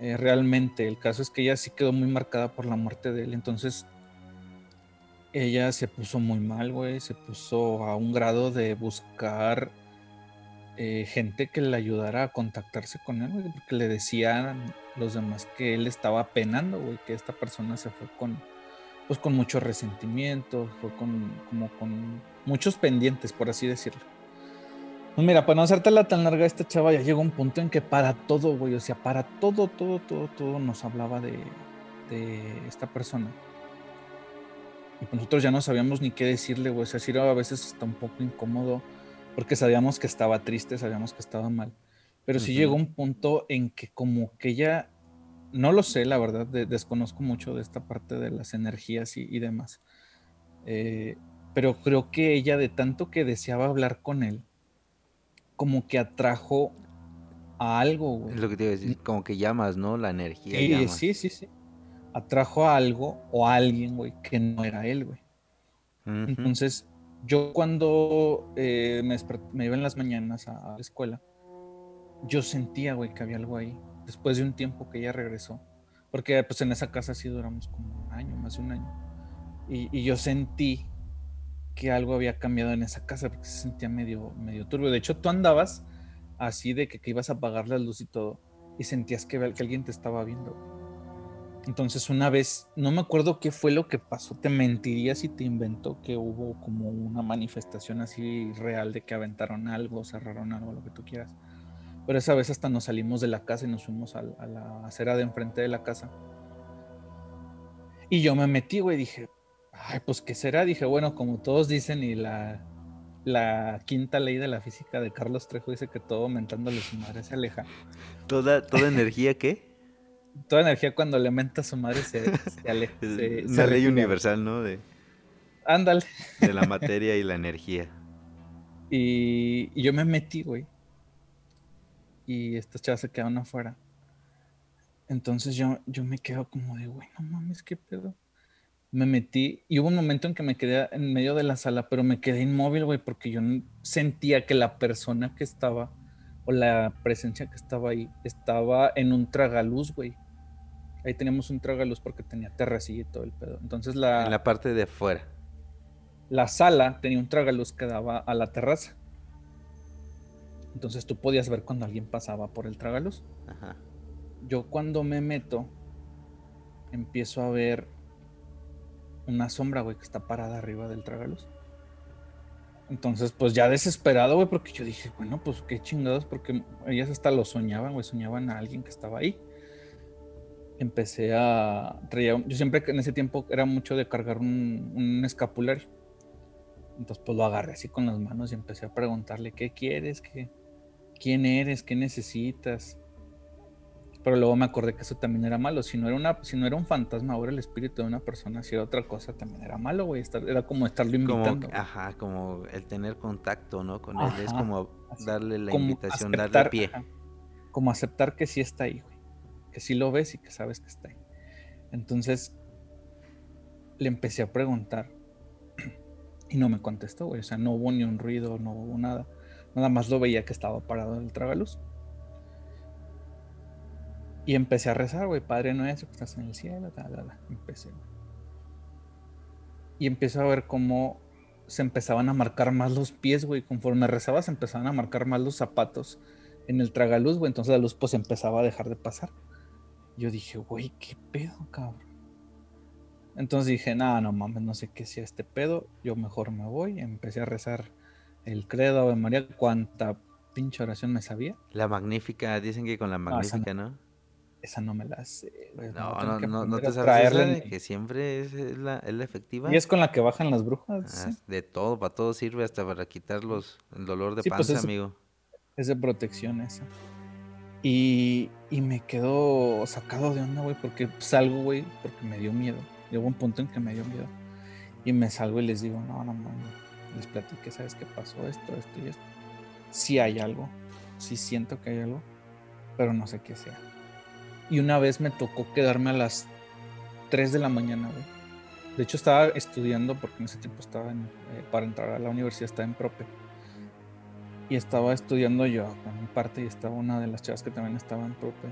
Eh, realmente, el caso es que ella sí quedó muy marcada por la muerte de él. Entonces, ella se puso muy mal, güey. Se puso a un grado de buscar eh, gente que le ayudara a contactarse con él, güey, porque le decían los demás que él estaba penando, güey, que esta persona se fue con, pues con mucho resentimiento, fue con, como con muchos pendientes, por así decirlo. Pues mira, para no hacértela tan larga, esta chava ya llegó a un punto en que para todo, güey, o sea, para todo, todo, todo, todo nos hablaba de, de esta persona. Y pues nosotros ya no sabíamos ni qué decirle, güey. O sea, sí era a veces está un poco incómodo porque sabíamos que estaba triste, sabíamos que estaba mal. Pero sí llegó un punto en que como que ella, no lo sé, la verdad, de- desconozco mucho de esta parte de las energías y, y demás. Eh, pero creo que ella de tanto que deseaba hablar con él, como que atrajo a algo, güey. Es lo que te iba a decir, como que llamas, ¿no? La energía. Sí, llama. sí, sí, sí. Atrajo a algo o a alguien, güey, que no era él, güey. Entonces, yo cuando eh, me, iba en las mañanas a, a la escuela, yo sentía, güey, que había algo ahí. Después de un tiempo que ella regresó. Porque pues en esa casa sí duramos como un año, más de un año. Y, y yo sentí que algo había cambiado en esa casa porque se sentía medio, medio turbio. De hecho, tú andabas así de que, que ibas a apagar la luz y todo y sentías que, que alguien te estaba viendo. Entonces una vez, no me acuerdo qué fue lo que pasó, te mentiría si te inventó que hubo como una manifestación así real de que aventaron algo, cerraron algo, lo que tú quieras. Pero esa vez hasta nos salimos de la casa y nos fuimos a, la acera de enfrente de la casa. Y yo me metí, güey, dije, ay, pues qué será. Dije, bueno, como todos dicen y la, la quinta ley de la física de Carlos Trejo dice que todo mentándole a su madre se aleja. ¿Toda, ¿Toda energía qué? Toda energía cuando le menta a su madre se, se aleja. Se- se Una ley retira. universal, ¿no? De, Ándale. de la materia y la energía. Y, y yo me metí, güey. Y estas chavas se quedaron afuera. Entonces yo, yo me quedo como de, güey, no mames, qué pedo. Me metí y hubo un momento en que me quedé en medio de la sala, pero me quedé inmóvil, güey, porque yo sentía que la persona que estaba, o la presencia que estaba ahí, estaba en un tragaluz, güey. Ahí teníamos un tragaluz porque tenía terracilla y todo el pedo. Entonces la, En la parte de afuera. la sala tenía un tragaluz que daba a la terraza. Entonces tú podías ver cuando alguien pasaba por el tragaluz. Ajá. Yo cuando me meto, empiezo a ver una sombra, güey, que está parada arriba del tragaluz. Entonces, pues ya desesperado, güey, porque yo dije, bueno, pues qué chingados, porque ellas hasta lo soñaban, güey, soñaban a alguien que estaba ahí. Empecé a... traía- yo siempre en ese tiempo era mucho de cargar un, un escapulario. Entonces, pues lo agarré así con las manos y empecé a preguntarle, ¿qué quieres? ¿Qué, ¿Quién eres? ¿Qué necesitas? Pero luego me acordé que eso también era malo. Si no era, una, si no era un fantasma, ahora el espíritu de una persona, si era otra cosa, también era malo, güey. Era como estarlo Como, invitando. que- ajá, como el tener contacto, ¿no? Con él. Es como darle la como invitación, aceptar- darle pie. ajá, como aceptar que sí está ahí, güey. Que sí lo ves y que sabes que está ahí. Entonces, le empecé a preguntar y no me contestó, güey. O sea, no hubo ni un ruido, no hubo nada. Nada más lo veía que estaba parado en el tragaluz. Y empecé a rezar, güey, Padre nuestro que estás en el cielo, ta, ta, ta. Empecé. Y empecé a ver cómo se empezaban a marcar más los pies, güey. Conforme rezaba, se empezaban a marcar más los zapatos en el tragaluz, güey. Entonces la luz, pues empezaba a dejar de pasar. Yo dije, güey, qué pedo, cabrón. Entonces dije, nada, no mames, no sé qué sea este pedo. Yo mejor me voy. Empecé a rezar el credo, Ave María, cuánta pinche oración me sabía. La magnífica, dicen que con la magnífica, ¿no? Esa no me la sé, güey. No, no, no, no te sabes esa de que siempre es, la, es la efectiva. Y es con la que bajan las brujas. Ah, sí. de todo, para todo sirve, hasta para quitar los, el dolor de Sí, pues panza, es- amigo. Es de protección esa. Y, y me quedo sacado de onda, güey, porque salgo, güey, porque me dio miedo. Llegó un punto en que me dio miedo. Y me salgo y les digo, no, no mames. Les platiqué, ¿sabes qué pasó? Esto, esto y esto. Sí hay algo. Sí siento que hay algo. Pero no sé qué sea. Y una vez me tocó quedarme a las 3 de la mañana, güey. De hecho, estaba estudiando, porque en ese tiempo estaba en, eh, para entrar a la universidad, estaba en prope y estaba estudiando yo con mi parte y estaba una de las chavas que también estaba en prope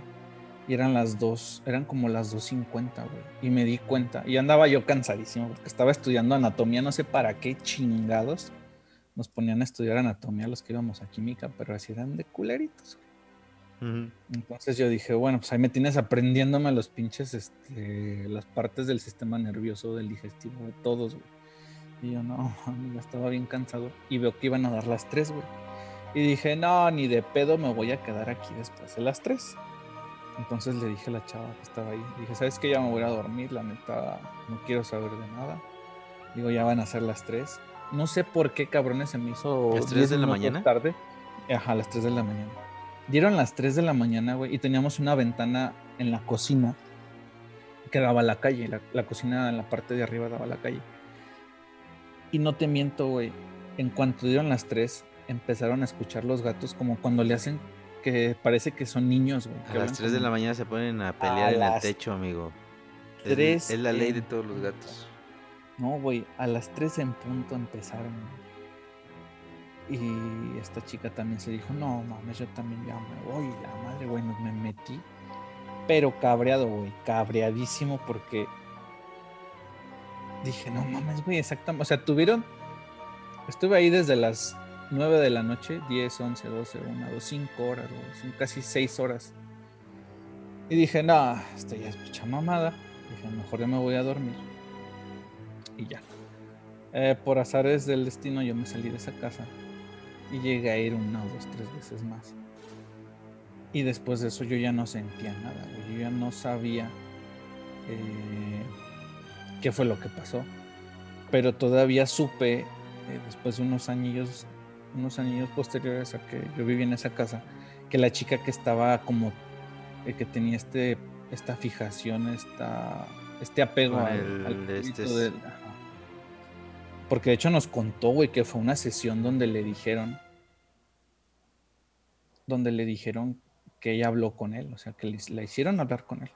y eran las dos, eran como las 2.50, güey, y me di cuenta, y andaba yo cansadísimo porque estaba estudiando anatomía, no sé para qué chingados nos ponían a estudiar anatomía los que íbamos a química, pero así eran de culeritos. Entonces yo dije, bueno, pues ahí me tienes aprendiéndome los pinches, este, las partes del sistema nervioso, del digestivo, de todos, güey. Y yo, no, amigo, estaba bien cansado. Y veo que iban a dar las tres, güey. Y dije, no, ni de pedo me voy a quedar aquí después de las tres. Entonces le dije a la chava que estaba ahí, dije, ¿sabes qué? Ya me voy a dormir, la neta, no quiero saber de nada. Digo, ya van a ser las tres. No sé por qué, cabrones, se me hizo... ¿Las tres 10 de la mañana? Tarde. Ajá, las 3 de la mañana. Dieron las 3 de la mañana, güey, y teníamos una ventana en la cocina que daba a la calle. La, la cocina en la parte de arriba daba a la calle. Y no te miento, güey. En cuanto dieron las 3, empezaron a escuchar los gatos como cuando le hacen que parece que son niños, güey. A las hablan 3 de la mañana se ponen a pelear en el techo, amigo. Es- tres es la ley de todos los gatos. No, güey, a las 3 en punto empezaron. güey. Y esta chica también se dijo, no mames, yo también ya me voy, la madre, güey, me metí. Pero cabreado, güey, cabreadísimo porque dije, no mames, güey, exactamente. O sea, tuvieron, estuve ahí desde las 9 de la noche, 10, 11, 12, 1, 2, 5 horas, güey, son casi 6 horas. Y dije, no, esto ya es mucha mamada. Dije, mejor ya me voy a dormir y ya. Eh, por azares del destino yo me salí de esa casa y llegué a ir una, dos, tres veces más. Y después de eso yo ya no sentía nada, güey. Yo ya no sabía eh, qué fue lo que pasó. Pero todavía supe, eh, después de unos años, unos años posteriores a que yo viví en esa casa, que la chica que estaba como, eh, que tenía este, esta fijación, esta, este apego al, al este es-. Porque de hecho nos contó, güey, que fue una sesión donde le dijeron, donde le dijeron que ella habló con él, o sea, que le, la hicieron hablar con él.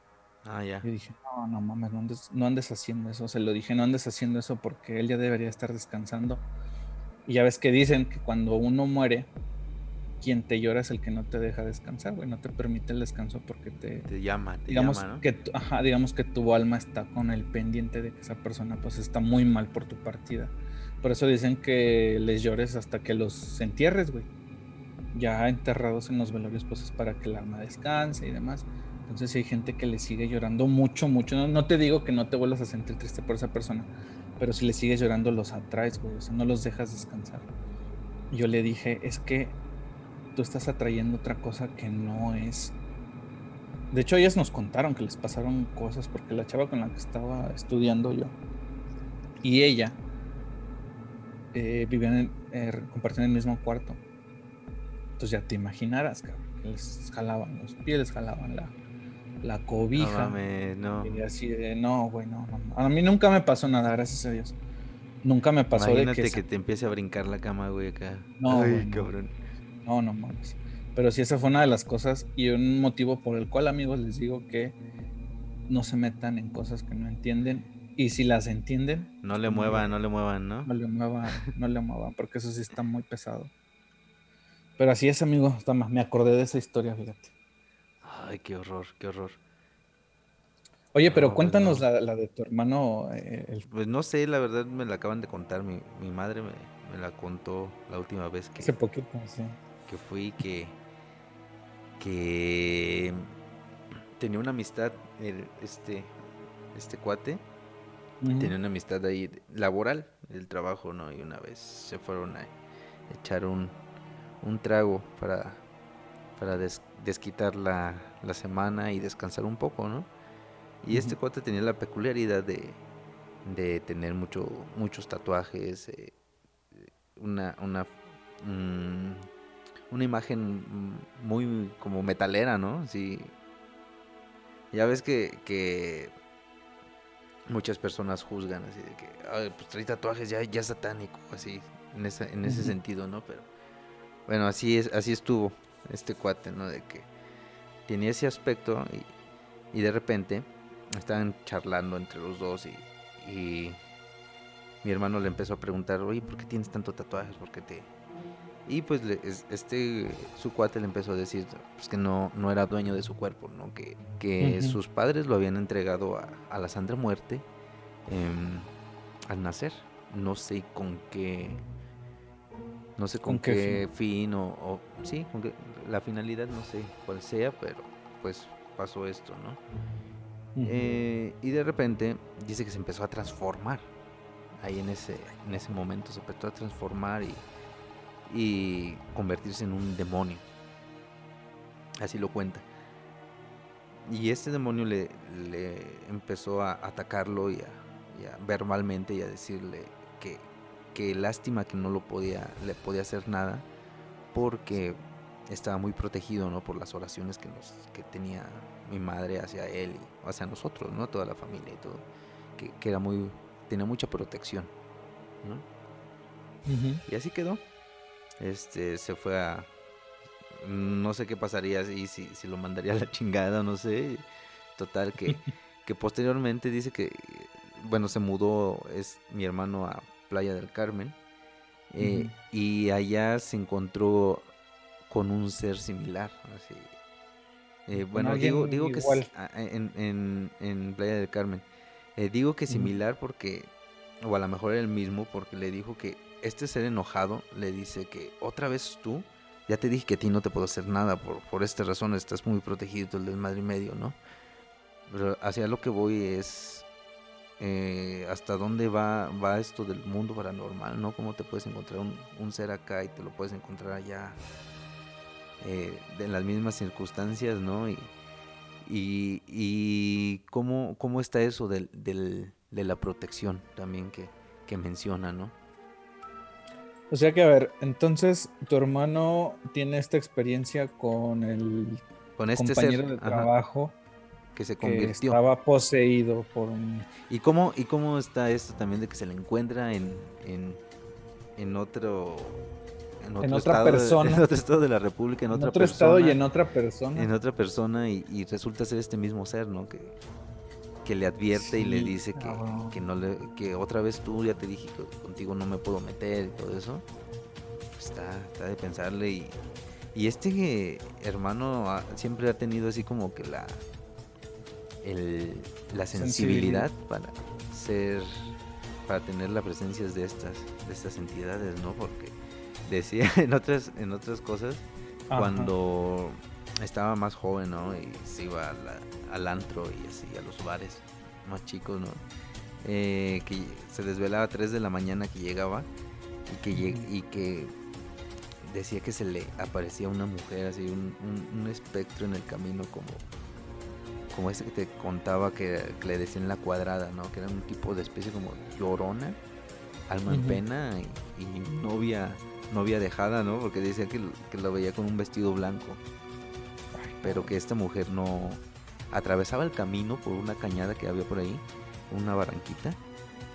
Ah, ya. Yo dije, no, no mames, no andes, no andes haciendo eso. Se lo dije, no andes haciendo eso porque él ya debería estar descansando. Y ya ves que dicen que cuando uno muere, quien te llora es el que no te deja descansar, güey, no te permite el descanso porque te, Te llama, te digamos llama, ¿no? que ajá, digamos que tu alma está con el pendiente de que esa persona pues está muy mal por tu partida. Por eso dicen que les llores hasta que los entierres, güey. Ya enterrados en los velorios pues es para que el alma descanse y demás. Entonces si hay gente que le sigue llorando mucho, mucho. No, no te digo que no te vuelvas a sentir triste por esa persona, pero si le sigues llorando los atraes, güey. O sea, no los dejas descansar. Yo le dije, es que tú estás atrayendo otra cosa que no es de hecho, ellas nos contaron que les pasaron cosas porque la chava con la que estaba estudiando yo y ella eh, vivían, en, eh, compartían el mismo cuarto. Entonces ya te imaginarás, cabrón, que les jalaban los pies, les jalaban la, la No cobija. no. y así de, no, güey, no, no. A mí nunca me pasó nada, gracias a Dios. Nunca me pasó Imagínate de que, que... te empiece a brincar la cama, güey, acá. No, Ay, güey, no. cabrón. No, no mames. Pero sí, esa fue una de las cosas y un motivo por el cual, amigos, les digo que no se metan en cosas que no entienden. Y si las entienden, No le muevan, no le muevan, ¿no? no le muevan, no le muevan, porque eso sí está muy pesado. Pero así es, amigo. Toma, Me acordé de esa historia, fíjate. Ay, qué horror, qué horror. Oye, pero No, pues cuéntanos no. la, la de tu hermano. eh, el- Pues no sé, la verdad me la acaban de contar. Mi, mi madre me, me la contó la última vez que, hace poquito, sí. que fui que que tenía una amistad el- este este cuate tenía una amistad ahí laboral del trabajo no y una vez se fueron a echar un, un trago para para des- desquitar la, la semana y descansar un poco no y este cuate tenía la peculiaridad de, de tener mucho muchos tatuajes eh, una una mm, una imagen muy como metalera, ¿no? Sí. Ya ves que, que muchas personas juzgan así de que, "Ay, pues trae tatuajes ya, ya satánico, así, en ese, en ese sentido, ¿no? Pero bueno, así es, así estuvo este cuate, ¿no? De que tenía ese aspecto y, y de repente estaban charlando entre los dos y, y mi hermano le empezó a preguntar, oye, ¿por qué tienes tanto tatuajes? ¿Por qué te...? Y pues le- es- este, su cuate le empezó a decir pues, que no, no era dueño de su cuerpo, ¿no? Que, que sus padres lo habían entregado a, a la Santa Muerte em, al nacer. No sé con qué... No sé con, ¿Con qué qué, fin, o, o- Sí, con qué, la finalidad no sé cuál sea, pero pues pasó esto, ¿no? Eh, y de repente dice que se empezó a transformar. Ahí en ese, en ese momento se empezó a transformar y, y convertirse en un demonio. Así lo cuenta. Y este demonio le, le empezó a atacarlo y a, y a verbalmente y a decirle que, que lástima que no lo podía, le podía hacer nada porque estaba muy protegido ¿no? por las oraciones que, nos, que tenía mi madre hacia él y hacia nosotros, ¿no? toda la familia y todo, que, que era muy, tenía mucha protección. ¿no? Y así quedó. Este se fue a no sé qué pasaría si, si, si lo mandaría a la chingada, no sé. Total, que, que posteriormente dice que, bueno, se mudó, es mi hermano a Playa del Carmen. Eh, y allá se encontró con un ser similar. Así. Eh, bueno, digo, digo que es, en, en, en, Playa del Carmen. Eh, digo que similar porque, o a lo mejor era el mismo, porque le dijo que este ser enojado le dice que otra vez tú, ya te dije que a ti no te puedo hacer nada por, por esta razón, estás muy protegido del madre y medio, ¿no? Pero hacia lo que voy es eh, hasta dónde va, va esto del mundo paranormal, ¿no? Cómo te puedes encontrar un, ser acá y te lo puedes encontrar allá eh, en las mismas circunstancias, ¿no? Y, y, cómo, cómo está eso del, del, de la protección también que, que menciona, ¿no? O sea que, a ver, entonces tu hermano tiene esta experiencia con el con este compañero de trabajo que se convirtió. estaba poseído por un... ¿Y cómo, ¿Y cómo está esto también de que se le encuentra en, en, en otro... En, otra estado persona. en otro estado de la República, en, otra otro estado y en otra persona. En otra persona y, resulta ser este mismo ser, ¿no? Que, que le advierte y le dice que, que, no le, que otra vez tú ya te dije que contigo no me puedo meter y todo eso. está, está de pensarle y, y este hermano siempre ha tenido así como que la, la sensibilidad, para ser, para tener la presencia de estas, de estas entidades, ¿no? Porque decía en otras, en otras cosas, cuando estaba más joven, ¿no? Y se iba al antro y así, a los bares más chicos, ¿no? Eh, que se desvelaba a 3 de la mañana que llegaba y que, y que decía que se le aparecía una mujer, así, un espectro en el camino como como ese que te contaba que, le decían la cuadrada, ¿no? Que era un tipo de especie como llorona, alma en pena y, novia novia dejada, ¿no? Porque decía que, que lo veía con un vestido blanco. Pero que esta mujer no atravesaba el camino por una cañada que había por ahí, una barranquita,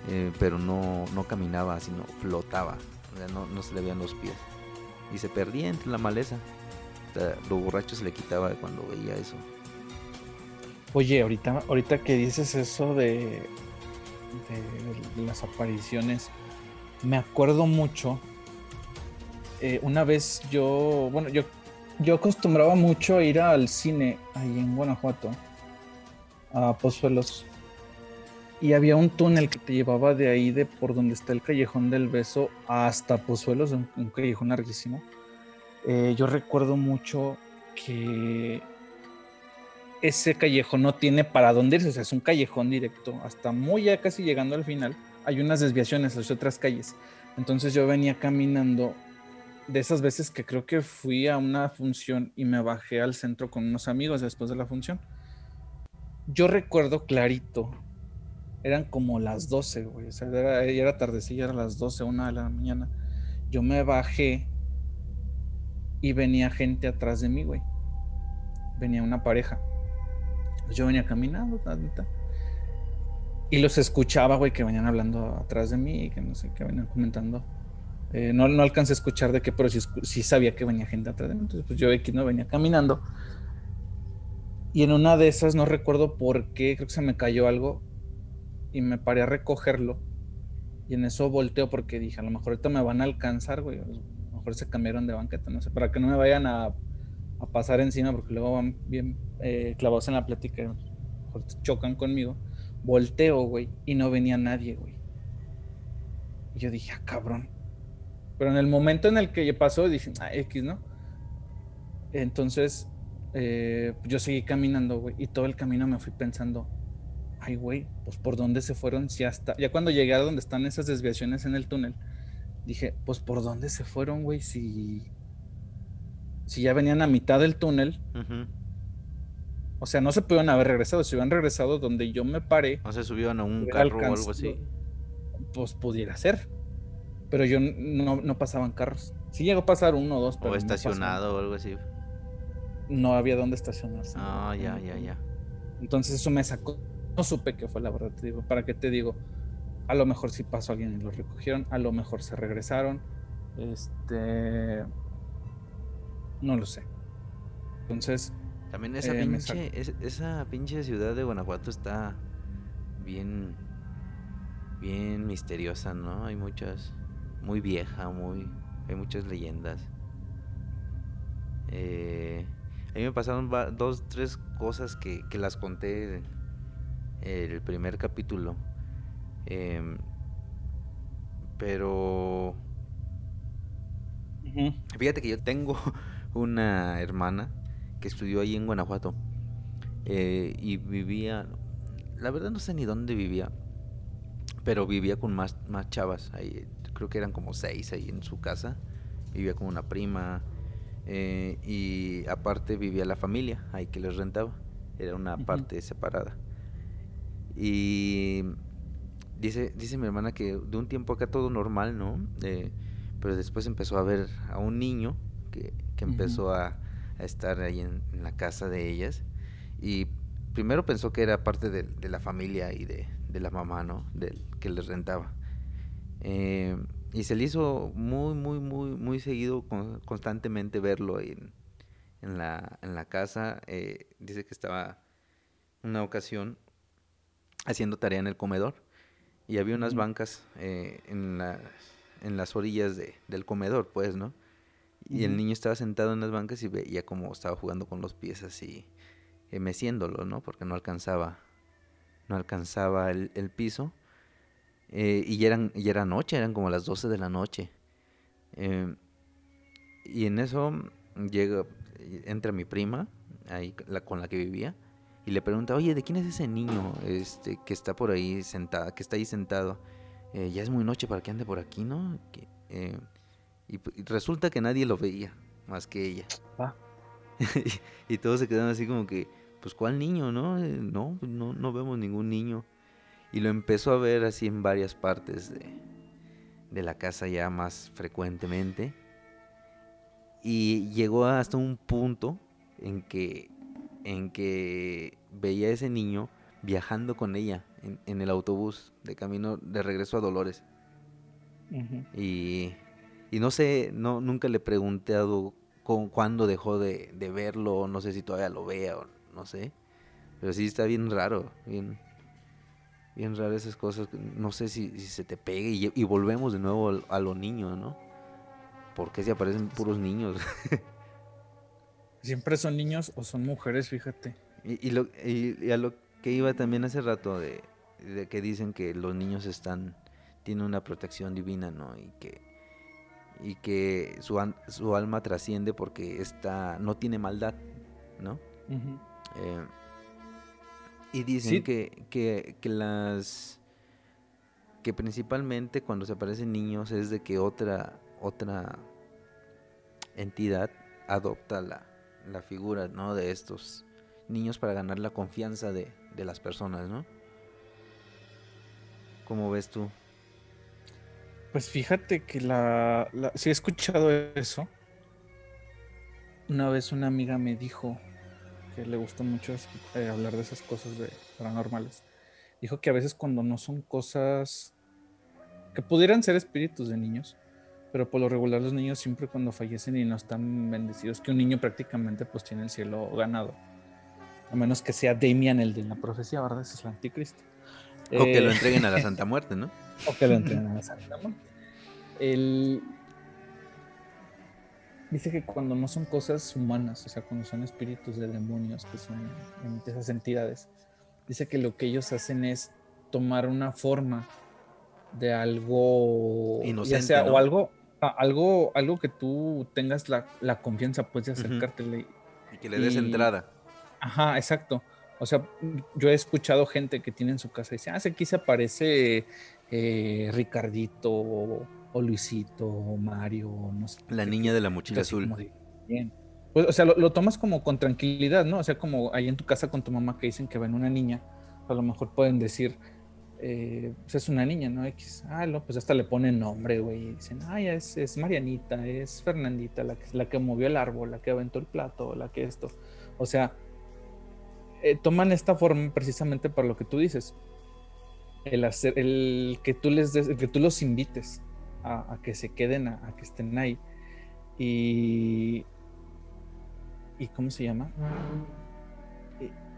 eh, pero no, no caminaba, sino flotaba. O sea, no, no se le veían los pies. Y se perdía entre la maleza. O sea, lo borracho se le quitaba cuando veía eso. Oye, ahorita, ahorita que dices eso de, las apariciones, me acuerdo mucho. Eh, una vez yo, bueno, yo, yo acostumbraba mucho a ir al cine ahí en Guanajuato, a Pozuelos. Y había un túnel que te llevaba de ahí, de por donde está el Callejón del Beso, hasta Pozuelos, un, callejón larguísimo. Eh, yo recuerdo mucho que ese callejón no tiene para dónde irse, o sea, es un callejón directo, hasta muy ya casi llegando al final, hay unas desviaciones hacia otras calles. Entonces yo venía caminando de esas veces que creo que fui a una función y me bajé al centro con unos amigos después de la función. Yo recuerdo clarito, eran como las 12, güey, o sea, era, era tardecilla, era las 12, una de la mañana. Yo me bajé y venía gente atrás de mí, güey. Venía una pareja yo venía caminando, y los escuchaba, güey, que venían hablando atrás de mí y que no sé, qué venían comentando. Eh, no, no alcancé a escuchar de qué, pero sí, sabía que venía gente atrás de mí. Entonces, pues yo aquí no venía caminando. Y en una de esas, no recuerdo por qué, creo que se me cayó algo y me paré a recogerlo. Y en eso volteo porque dije, a lo mejor ahorita me van a alcanzar, güey. A lo mejor se cambiaron de banqueta, no sé, para que no me vayan a a pasar encima porque luego van bien eh, clavados en la plática, chocan conmigo. Volteo, güey, y no venía nadie, güey. Y yo dije, ah, cabrón. Pero en el momento en el que pasó, dije, ah, X, ¿no? Entonces, eh, yo seguí caminando, güey, y todo el camino me fui pensando, ay, güey, pues por dónde se fueron, si hasta, ya cuando llegué a donde están esas desviaciones en el túnel, dije, pues por dónde se fueron, güey, si si ya venían a mitad del túnel, o sea, no se pudieron haber regresado. Si hubieran regresado donde yo me paré. O se subieron a un carro o algo así. Pues pudiera ser. Pero yo no, pasaban carros. Sí llegó a pasar uno o dos. o estacionado o algo así. No había dónde estacionarse. Ah, ya, ya, ya. Entonces eso me sacó. No supe qué fue la verdad, te digo. ¿Para qué te digo? A lo mejor sí pasó alguien y lo recogieron. A lo mejor se regresaron. Este No lo sé. Entonces. También esa, eh, pinche, es- esa pinche ciudad de Guanajuato está bien. Bien misteriosa, ¿no? Hay muchas. Muy vieja, muy. Hay muchas leyendas. Eh, a mí me pasaron dos, tres cosas que, que las conté en el primer capítulo. Em, pero Fíjate que yo tengo una hermana que estudió ahí en Guanajuato eh, y vivía, la verdad no sé ni dónde vivía, pero vivía con más, más chavas, ahí, creo que eran como seis ahí en su casa, vivía con una prima eh, y aparte vivía la familia ahí que les rentaba, era una parte separada. Y dice, dice mi hermana que de un tiempo acá todo normal, ¿no? Eh, pero después empezó a ver a un niño que, que empezó a, a estar ahí en, en la casa de ellas y primero pensó que era parte de, de la familia y de, de la mamá, ¿no? Del que les rentaba. Eh, y se le hizo muy, muy, muy, muy seguido con- constantemente verlo en, en la, en la casa. Eh, dice que estaba una ocasión haciendo tarea en el comedor y había unas bancas eh, en, la- en las orillas de- del comedor, pues, ¿no? Y el niño estaba sentado en las bancas y veía como estaba jugando con los pies así, eh, meciéndolo, ¿no? Porque no alcanzaba, no alcanzaba el, el piso. Eh, y, ya eran, ya era noche, eran como las 12 de la noche. Eh, y en eso llega, entra mi prima, ahí la, con la que vivía, y le pregunta, oye, ¿de quién es ese niño este, que está por ahí sentado, que está ahí sentado? Eh, ya es muy noche para que ande por aquí, ¿no? Que, eh, y, resulta que nadie lo veía, más que ella. Ah. y, todos se quedaron así como que, pues, ¿cuál niño, no? Eh, no, no, no vemos ningún niño. Y lo empezó a ver así en varias partes de, de la casa ya más frecuentemente. Y llegó hasta un punto en que, en que veía a ese niño viajando con ella en, en el autobús de camino de regreso a Dolores. Y, y no sé, no, nunca le he preguntado cu- cuándo dejó de, de verlo, no sé si todavía lo vea o no sé. Pero sí está bien raro, bien, bien raro esas cosas. No sé si, si se te pegue y, y volvemos de nuevo al- a lo niño, ¿no? ¿Por qué se aparecen puros niños? Siempre son niños o son mujeres, fíjate. Y, y lo, y, y a lo que iba también hace rato de, de que dicen que los niños están tienen una protección divina, ¿no? Y que y que su, su alma trasciende porque está no tiene maldad, ¿no? Eh, y dicen Sí. que, que, que las que principalmente cuando se aparecen niños es de que otra otra entidad adopta la, la figura ¿no? de estos niños para ganar la confianza de, de las personas, ¿no? ¿Cómo ves tú? Pues fíjate que la, la- sí he escuchado eso. Una vez una amiga me dijo que le gusta mucho eh, hablar de esas cosas de paranormales. Dijo que a veces cuando no son cosas que pudieran ser espíritus de niños, pero por lo regular los niños siempre cuando fallecen y no están bendecidos, que un niño prácticamente pues tiene el cielo ganado. A menos que sea Damian el de la profecía, ¿verdad? Ese es el anticristo. O que lo Eh, entreguen a la Santa Muerte, ¿no? O que lo Santa Muerte. El... Dice que cuando no son cosas humanas, o sea, cuando son espíritus de demonios, que son esas entidades, dice que lo que ellos hacen es tomar una forma de algo, Inocente, sea, ¿no? o algo, algo, algo que tú tengas la, la confianza, pues, de acercártele Y que le des Y- entrada. Ajá, exacto. O sea, yo he escuchado gente que tiene en su casa y dice, ah, sí, aquí se aparece eh, Ricardito o, o Luisito o Mario, no sé. La qué, niña de la mochila azul. de, Bien. Pues, o sea, lo, lo tomas como con tranquilidad, ¿no? O sea, como ahí en tu casa con tu mamá que dicen que ven una niña, a lo mejor pueden decir, eh, pues es una niña, ¿no? X. Ah, no, pues hasta le ponen nombre, güey. y Dicen, ah, ya es, es Marianita, es Fernandita, la que, la que movió el árbol, la que aventó el plato, la que esto. O sea, eh, toman esta forma precisamente para lo que tú dices. El hacer, el que tú les des- que tú los invites a, que se queden, a, que estén ahí. Y, y ¿cómo se llama?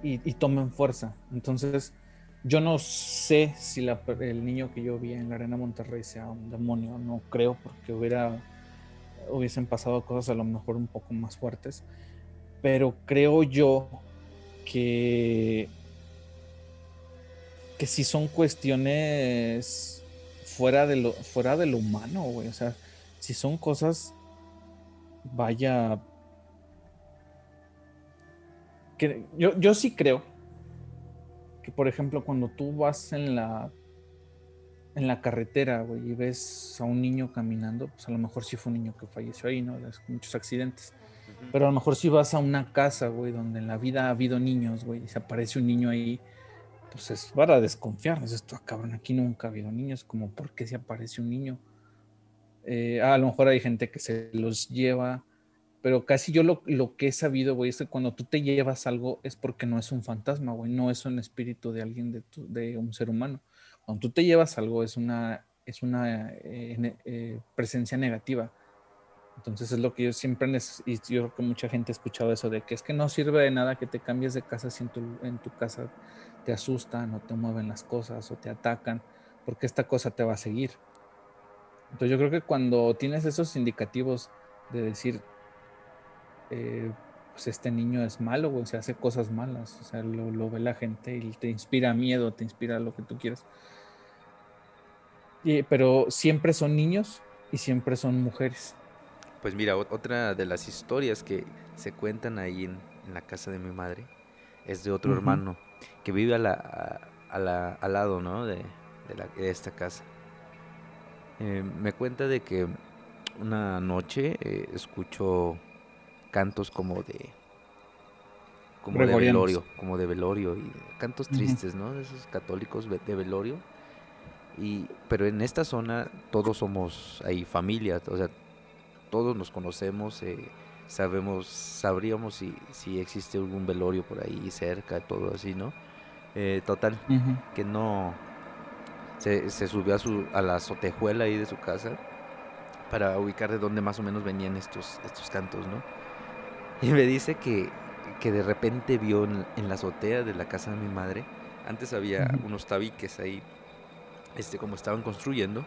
Y, tomen fuerza. Entonces, yo no sé si el niño que yo vi en la Arena Monterrey sea un demonio, no creo, porque hubiera, hubiesen pasado cosas a lo mejor un poco más fuertes, pero creo yo que, que si son cuestiones fuera de lo, fuera de lo humano, güey, o sea, si son cosas, vaya, que yo, yo sí creo que, por ejemplo, cuando tú vas en la en la carretera, güey, y ves a un niño caminando, pues a lo mejor sí fue un niño que falleció ahí, ¿no? muchos accidentes. Pero a lo mejor si vas a una casa, güey, donde en la vida ha habido niños, güey, y se aparece un niño ahí, pues es para desconfiar. Es esto, ah, cabrón, aquí nunca ha habido niños, como, ¿por qué se aparece un niño? Eh, a lo mejor hay gente que se los lleva, pero casi yo lo, que he sabido, güey, es que cuando tú te llevas algo es porque no es un fantasma, güey, no es un espíritu de alguien, de, de un ser humano. Cuando tú te llevas algo es una, es una eh, eh, presencia negativa. Entonces es lo que yo siempre, y yo creo que mucha gente ha escuchado eso de que es que no sirve de nada que te cambies de casa si en tu, en tu casa te asustan o te mueven las cosas o te atacan, porque esta cosa te va a seguir. Entonces yo creo que cuando tienes esos indicativos de decir, eh, pues este niño es malo, o se hace cosas malas, o sea, lo, ve la gente y te inspira miedo, te inspira lo que tú quieras. pero siempre son niños y siempre son mujeres. Pues mira, otra de las historias que se cuentan ahí en, la casa de mi madre es de otro hermano que vive a la, al lado, ¿no? De, esta casa. Eh, me cuenta de que una noche eh, escucho cantos como de como de velorio, como de velorio y cantos tristes, ¿no? De esos católicos de velorio. Y pero en esta zona todos somos ahí familia, o sea, todos nos conocemos, eh, sabemos, sabríamos si, si existe algún velorio por ahí cerca, todo así, ¿no? Eh, total, que no se, se subió a, su, a la azotejuela ahí de su casa para ubicar de dónde más o menos venían estos, estos cantos, ¿no? Y me dice que, que de repente vio en, la azotea de la casa de mi madre, antes había unos tabiques ahí, este, como estaban construyendo,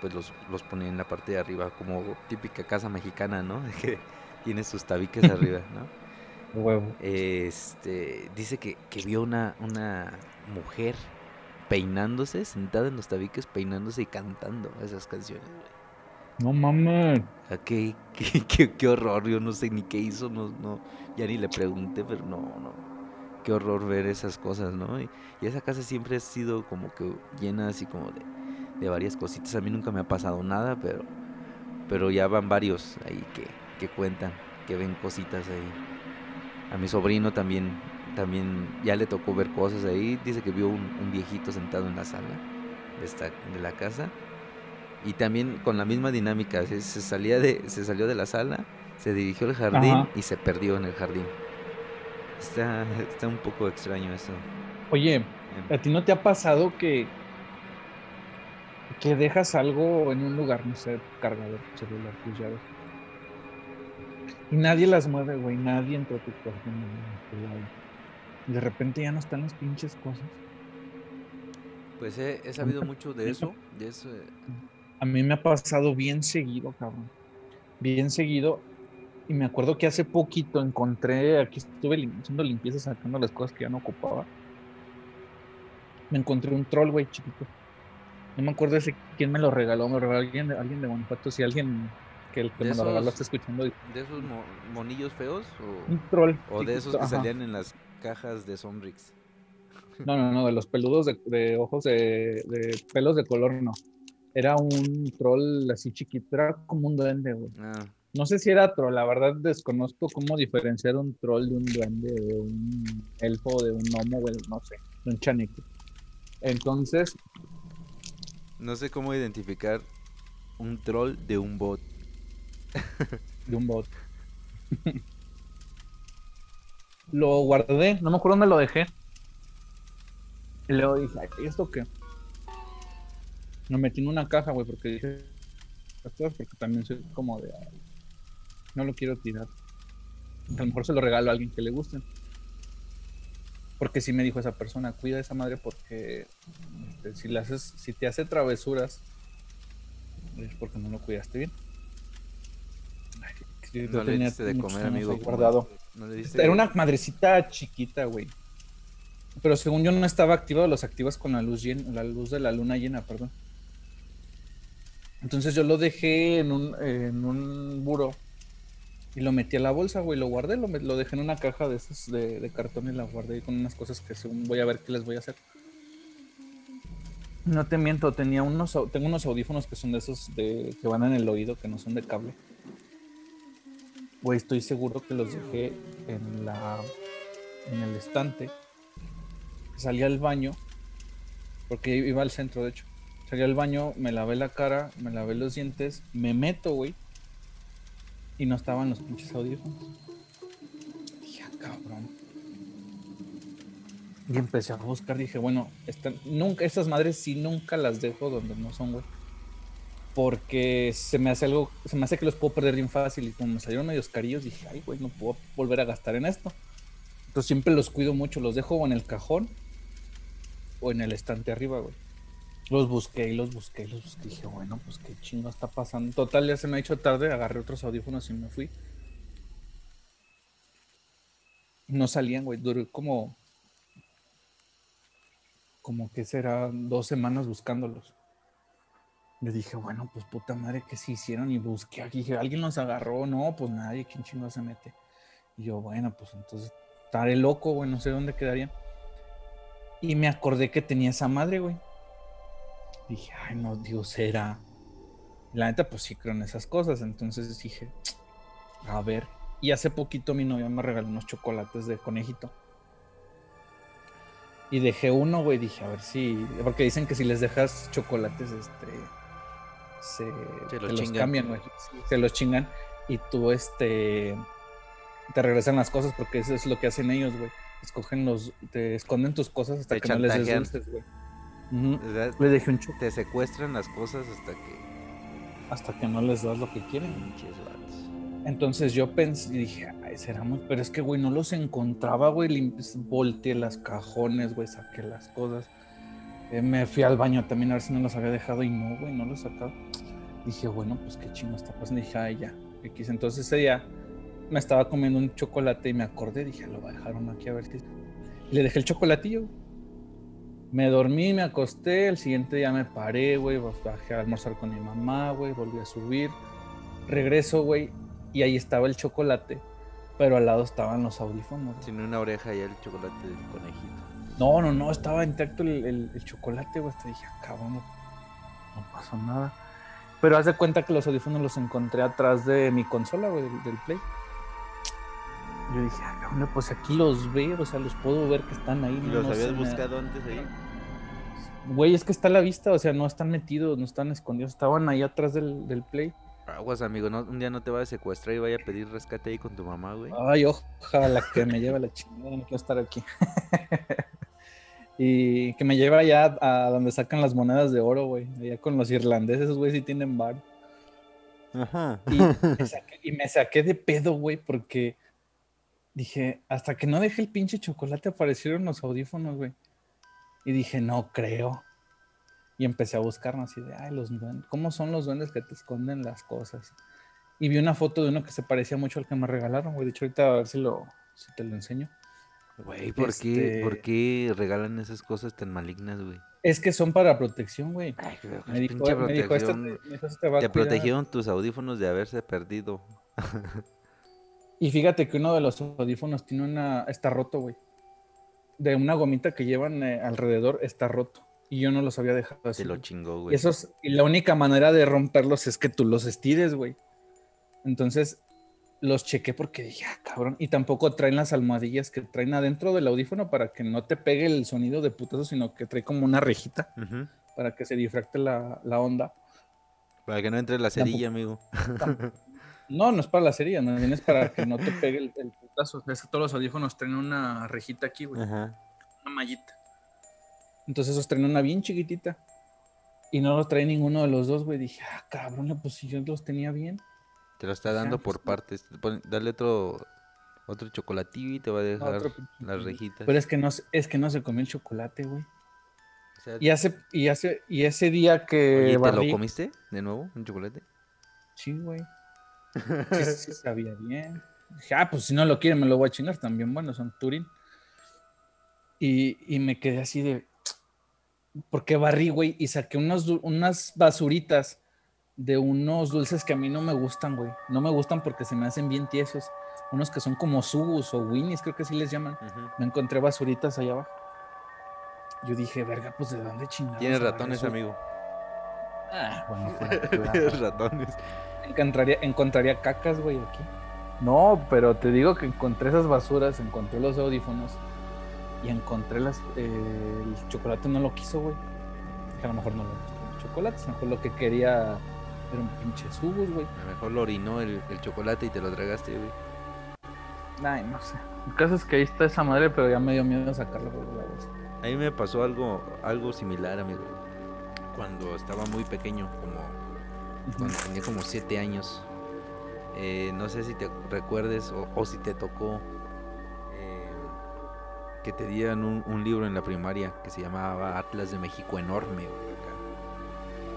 pues los, los ponían en la parte de arriba, como típica casa mexicana, ¿no? Que tiene sus tabiques arriba, ¿no? Huevo. Este, dice que, que vio una, una mujer peinándose, sentada en los tabiques, peinándose y cantando esas canciones, güey. No mames. qué, qué, qué, horror, yo no sé ni qué hizo, no, no, ya ni le pregunté, pero no, no. Qué horror ver esas cosas, ¿no? Y, esa casa siempre ha sido como que llena así como de, de, varias cositas. A mí nunca me ha pasado nada, pero, pero ya van varios ahí que, que cuentan, que ven cositas ahí. A mi sobrino también, también ya le tocó ver cosas ahí. Dice que vio un, un viejito sentado en la sala de, esta, de la casa y también con la misma dinámica, se, salía de, se salió de la sala, se dirigió al jardín y se perdió en el jardín. Está, está un poco extraño eso. Oye, em. ¿a ti no te ha pasado que, que dejas algo en un lugar, no sé, cargador, celular, tus llaves? Y nadie las mueve, güey, nadie entró a tu cuarto. De repente ya no están las pinches cosas. Pues he, sabido mucho de eso, de eso, a mí me ha pasado bien seguido, cabrón. Bien seguido. Y me acuerdo que hace poquito encontré, aquí estuve haciendo limpieza, sacando las cosas que ya no ocupaba. Me encontré un troll, güey, chiquito. No me acuerdo ese quién me lo regaló, me lo regaló alguien, alguien de Guanajuato, si alguien que, el que me lo regaló está escuchando. ¿De esos monillos feos? O, un troll. ¿O de esos que salían en las cajas de Sonrix? No, no, no, de los peludos de, ojos de, de, pelos de color, no. Era un troll así chiquito, era como un duende, güey. Ah. No sé si era troll, la verdad desconozco cómo diferenciar un troll de un duende, de un elfo, de un gnomo, güey, no sé, de un chaneque. Entonces. No sé cómo identificar un troll de un bot. de un bot. lo guardé, no me acuerdo dónde lo dejé. Y luego dije, ¿esto qué? Me metí en una caja, güey, porque dije porque también soy como de. no lo quiero tirar. A lo mejor se lo regalo a alguien que le guste. Porque sí me dijo esa persona, cuida a esa madre porque este, si, le haces, si te hace travesuras, es porque no lo cuidaste bien. No le diste de comer, amigo. Guardado. Era una madrecita chiquita, güey. Pero según yo no estaba activado, los activas con la luz, la luz de la luna llena, perdón. Entonces yo lo dejé en un, en un buro y lo metí a la bolsa, güey, lo guardé, lo, lo dejé en una caja de esos de, cartón y la guardé con unas cosas que según voy a ver qué les voy a hacer. No te miento, tenía unos, tengo unos audífonos que son de esos de, que van en el oído, que no son de cable. Güey, estoy seguro que los dejé en la en el estante. Salí al baño, porque iba al centro, de hecho. Salí al baño, me lavé la cara, me lavé los dientes, me meto, güey y no estaban los pinches audífonos. Dije, ah, cabrón. Y empecé a buscar, dije, bueno, nunca, estas madres sí nunca las dejo donde no son, güey. Porque se me hace algo, se me hace que los puedo perder bien fácil. Y como me salieron medios carillos, dije, ay, güey, no puedo volver a gastar en esto. Entonces siempre los cuido mucho, los dejo en el cajón o en el estante arriba, güey. Los busqué y los busqué y los busqué. dije, bueno, pues qué chingo está pasando. Total, ya se me ha hecho tarde. Agarré otros audífonos y me fui. No salían, güey. Duré como. Como que será dos semanas buscándolos. Le dije, bueno, pues puta madre, ¿qué se hicieron? Y busqué aquí. Dije, ¿alguien los agarró? No, pues nadie. ¿Quién chingo se mete? Y yo, bueno, pues entonces estaré loco, güey. No sé dónde quedaría. Y me acordé que tenía esa madre, güey dije, ay, no, Dios era. La neta, pues sí creo en esas cosas. Entonces dije, a ver. Y hace poquito mi novia me regaló unos chocolates de conejito. Y dejé uno, güey. Dije, a ver si. Porque dicen que si les dejas chocolates, este. Se, se los, cambian, güey. se los chingan. Y tú, este. Te regresan las cosas porque eso es lo que hacen ellos, güey. Escogen los. Te esconden tus cosas hasta que no les des dulces, güey. Le dejé un Te secuestran las cosas hasta que. Hasta que no les das lo que quieren. Entonces yo pensé y dije, ay, será muy. Pero es que, güey, no los encontraba, güey. Volteé las cajones, güey, saqué las cosas. Eh, me fui al baño también a ver si no los había dejado y no, güey, no los sacaba. Dije, bueno, pues qué chingo está pasando. Dije, ay, ya, X. Entonces ese día me estaba comiendo un chocolate y me acordé. Dije, lo dejaron aquí a ver si. Y le dejé el chocolatillo. Me dormí, me acosté, el siguiente día me paré, güey, bajé a almorzar con mi mamá, güey, volví a subir. Regreso, güey, y ahí estaba el chocolate, pero al lado estaban los audífonos. Sin una oreja y el chocolate del conejito. No, no, no, estaba intacto el, chocolate, güey. Te dije, cabrón, no, no, pasó nada. Pero haz de cuenta que los audífonos los encontré atrás de mi consola, güey, del, Play. Yo dije, ah, cabrón, pues aquí los veo, o sea, los puedo ver que están ahí. ¿Y los habías buscado antes ahí? Güey, es que está a la vista, o sea, no están metidos, no están escondidos, estaban ahí atrás del, play. Aguas, amigo, no, un día no te vaya a secuestrar y vaya a pedir rescate ahí con tu mamá, güey. Ay, ojalá que me lleve la chingada, no quiero estar aquí. y que me lleve allá a donde sacan las monedas de oro, güey. Allá con los irlandeses, güey, sí tienen bar. Ajá. Y me, saqué, y me saqué de pedo, güey, porque dije, hasta que no dejé el pinche chocolate aparecieron los audífonos, güey. Y dije, no creo. Y empecé a buscar así de, ay, los duendes, ¿cómo son los duendes que te esconden las cosas? Y vi una foto de uno que se parecía mucho al que me regalaron, güey. De hecho, ahorita a ver si, lo, si te lo enseño. Güey, ¿por, qué, ¿por qué regalan esas cosas tan malignas, güey? Es que son para protección, güey. Me dijo, me dijo, esto te, te, te protegieron tus audífonos de haberse perdido. y fíjate que uno de los audífonos tiene una... está roto, güey de una gomita que llevan eh, alrededor está roto. Y yo no los había dejado así. Se lo chingó, güey. Y, la única manera de romperlos es que tú los estires, güey. Entonces los chequé porque dije, ah, cabrón. Y tampoco traen las almohadillas que traen adentro del audífono para que no te pegue el sonido de putazo, sino que trae como una rejita para que se difracte la, onda. Para que no entre la cerilla, amigo. No, no es para la serie, no es para que no te pegue el, putazo. Es que todos los audífonos traen una rejita aquí, güey. Una mallita. Entonces esos traen una bien chiquitita. Y no los trae ninguno de los dos, güey. Dije, ah, cabrón, pues si yo los tenía bien. Te lo está dando por partes. Dale otro Otro chocolatillo y te va a dejar las rejitas. Pero es que no, se- es que no se comió el chocolate, güey. O sea, Y hace, y hace, y ese día que oye, ¿te lo comiste de nuevo, un chocolate? Sí, güey. Sí, sí sabía bien. Dije, ah, pues si no lo quiere, me lo voy a chingar también. Bueno, son Turín. Y, y me quedé así de. Porque barrí, güey, y saqué unos, unas basuritas de unos dulces que a mí no me gustan, güey. No me gustan porque se me hacen bien tiesos. Unos que son como subus o winnies, creo que sí les llaman. Me encontré basuritas allá abajo. Yo dije, verga, pues de dónde chingados. Tienes ratones, eso?" amigo. Ah, bueno, fuera, Tienes ratones. encontraría, encontraría cacas, güey, aquí. No, pero te digo que encontré esas basuras, encontré los audífonos y encontré las. eh, el chocolate no lo quiso, güey. Que a lo mejor no le gustó el chocolate, a lo mejor lo que quería era un pinche subus, güey. A lo mejor lo orinó el, el chocolate y te lo tragaste, güey. Ay, no sé. El caso es que ahí está esa madre, pero ya me dio miedo sacarla por la bolsa. A mí me pasó algo, algo similar, amigo. Cuando estaba muy pequeño, como cuando tenía como 7 años. Eh, no sé si te recuerdes o, o si te tocó eh, que te dieran un, un libro en la primaria que se llamaba Atlas de México enorme.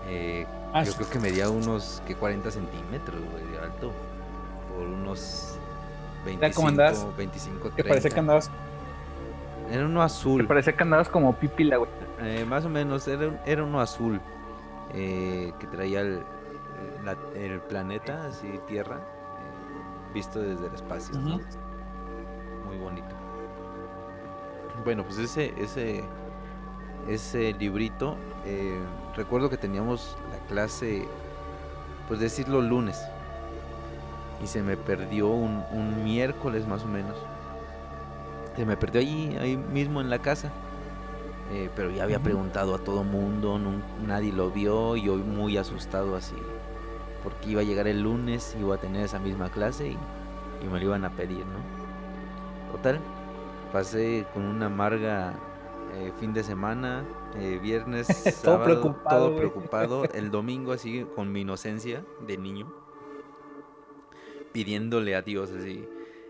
Eh, Ah, yo creo que medía unos que 40 centímetros, güey, de alto. Por unos Era como andabas- 25, 25, 30. Que parecía que andabas, Era uno que azul. parecía que andabas como pipila, güey. Eh, más o menos, era, un- era uno azul eh, que traía el, la- el planeta, así Tierra, eh, visto desde el espacio. ¿no? Ujú. Muy bonito. Bueno, pues ese, ese, ese librito, eh, recuerdo que teníamos clase, pues decirlo lunes, y se me perdió un, un miércoles más o menos. Se me perdió allí, ahí mismo en la casa. Eh, pero ya había preguntado a todo mundo, nadie lo vio, y yo muy asustado así, porque iba a llegar el lunes, iba a tener esa misma clase y, y me lo iban a pedir, ¿no? Total, pasé con una amarga eh, fin de semana, eh, viernes, sábado, preocupado, todo preocupado, el domingo así con mi inocencia de niño, pidiéndole a Dios así,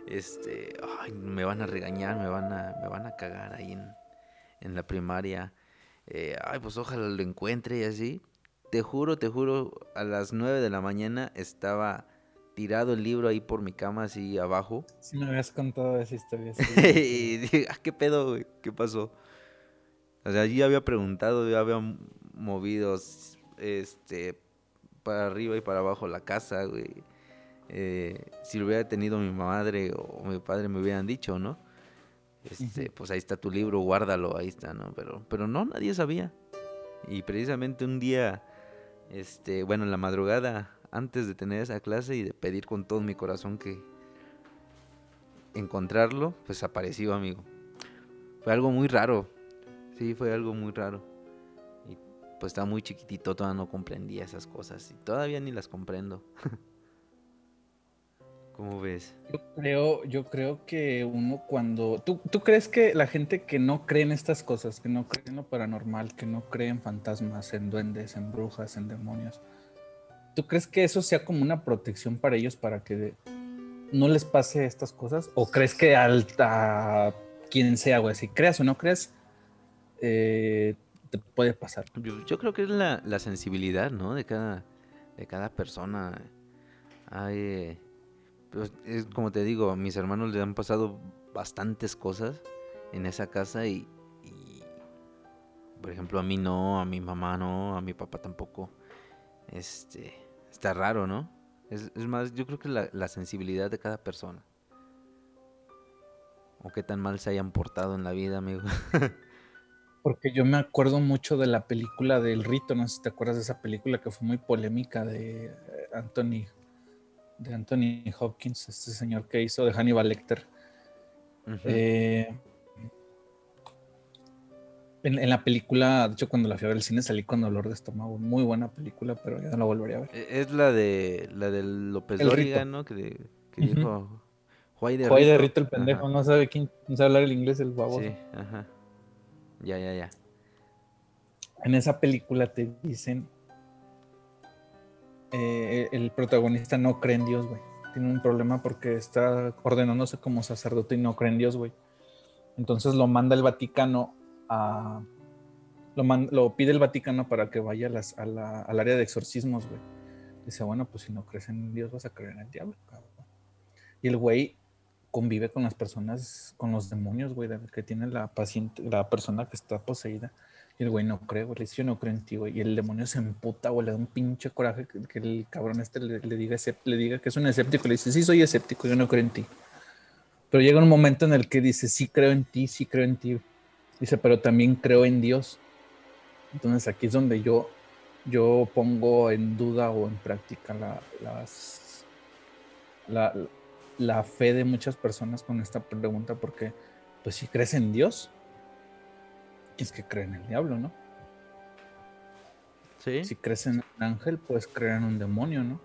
este, ay, me van a regañar, me van a, me van a cagar ahí en, en la primaria, eh, ay, pues ojalá lo encuentre y así. Te juro, te juro, a las 9 de la mañana estaba tirado el libro ahí por mi cama, así abajo. Sí me habías contado esa historia. sí. y dije, ah, ¿qué pedo, güey? ¿Qué pasó? O sea, allí había preguntado, yo había movido, este, para arriba y para abajo la casa, güey. Eh, si lo hubiera tenido mi madre o mi padre me hubieran dicho, ¿no? Este, pues ahí está tu libro, guárdalo, ahí está, ¿no? Pero, pero no, nadie sabía. Y precisamente un día, este, bueno, en la madrugada, antes de tener esa clase y de pedir con todo mi corazón que encontrarlo, pues apareció, amigo. Fue algo muy raro. Sí, fue algo muy raro. Y pues estaba muy chiquitito, todavía no comprendía esas cosas. Y todavía ni las comprendo. ¿Cómo ves? Yo creo, yo creo que uno cuando... ¿tú, ¿Tú crees que la gente que no cree en estas cosas, que no cree en lo paranormal, que no cree en fantasmas, en duendes, en brujas, en demonios, ¿tú crees que eso sea como una protección para ellos para que no les pase estas cosas? ¿O crees que al, a quien sea, güey, si creas o no creas, eh, te puede pasar? Yo, creo que es la, la sensibilidad, ¿no? De cada, de cada persona. Eh, pues, es como te digo, a mis hermanos le han pasado bastantes cosas en esa casa y, y, por ejemplo, a mí no, a mi mamá no, a mi papá tampoco. Este, está raro, ¿no? Es, es más, yo creo que la, la sensibilidad de cada persona. O qué tan mal se hayan portado en la vida, amigo. Porque yo me acuerdo mucho de la película del rito, no sé si te acuerdas de esa película que fue muy polémica de eh, Anthony, de Anthony Hopkins, este señor que hizo de Hannibal Lecter. Eh, en, en la película, de hecho cuando la fui a ver al cine salí con dolor de estómago, muy buena película, pero ya no la volvería a ver. E- Es la de la de López Dóriga, Rito. ¿no? Que, de- que dijo Juay de Fue ahí de Rito". rito el pendejo, Ajá, no sabe quién, no sabe hablar el inglés el baboso. Sí, ajá. Ya, ya, ya. en esa película te dicen eh, el protagonista no cree en Dios, güey. tiene un problema porque está ordenándose como sacerdote y no cree en Dios, güey. Entonces lo manda el Vaticano a... Lo, lo pide el Vaticano para que vaya al área de exorcismos, güey. Dice, bueno, pues si no crees en Dios vas a creer en el diablo, cabrón. Y el güey convive con las personas, con los demonios, güey, que tiene la paciente, la persona que está poseída. Y el güey no cree, güey, le dice, yo no creo en ti, güey. Y el demonio se emputa, güey, le da un pinche coraje que, el cabrón este le, diga, le diga que es un escéptico. Le dice, sí, soy escéptico, yo no creo en ti. Pero llega un momento en el que dice, sí creo en ti, sí creo en ti. Dice, pero también creo en Dios. Entonces aquí es donde yo, yo pongo en duda o en práctica la, las, la, la fe de muchas personas con esta pregunta, porque pues si crees en Dios, es que cree en el diablo, ¿no? Sí. Si crees en un ángel, puedes creer en un demonio, ¿no?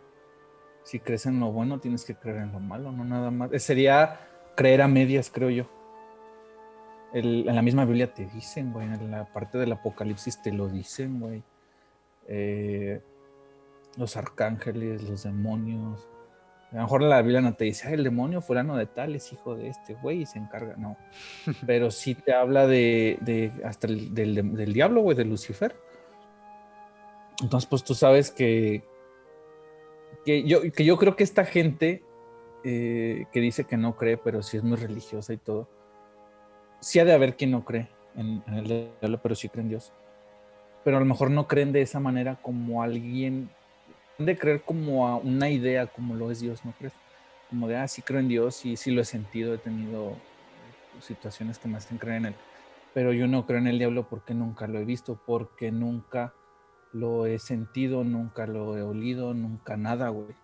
Si crees en lo bueno, tienes que creer en lo malo, no nada más. Eh, sería creer a medias, creo yo. en la misma Biblia te dicen, güey, en la parte del Apocalipsis te lo dicen, güey. Eh, los arcángeles, los demonios, a lo mejor la Biblia no te dice, el demonio fulano de tal es hijo de este güey y se encarga, no. Pero sí te habla de, hasta el, del, diablo, güey, de Lucifer. Entonces, pues tú sabes que, que, yo, que yo creo que esta gente eh, que dice que no cree, pero sí es muy religiosa y todo, sí ha de haber quien no cree en, en el diablo, pero sí cree en Dios. Pero a lo mejor no creen de esa manera como alguien de creer como a una idea como lo es Dios, ¿no crees? Como de, ah, sí creo en Dios y sí lo he sentido, he tenido situaciones que me hacen creer en Él. Pero yo no creo en el diablo porque nunca lo he visto, porque nunca lo he sentido, nunca lo he olido, nunca nada, güey.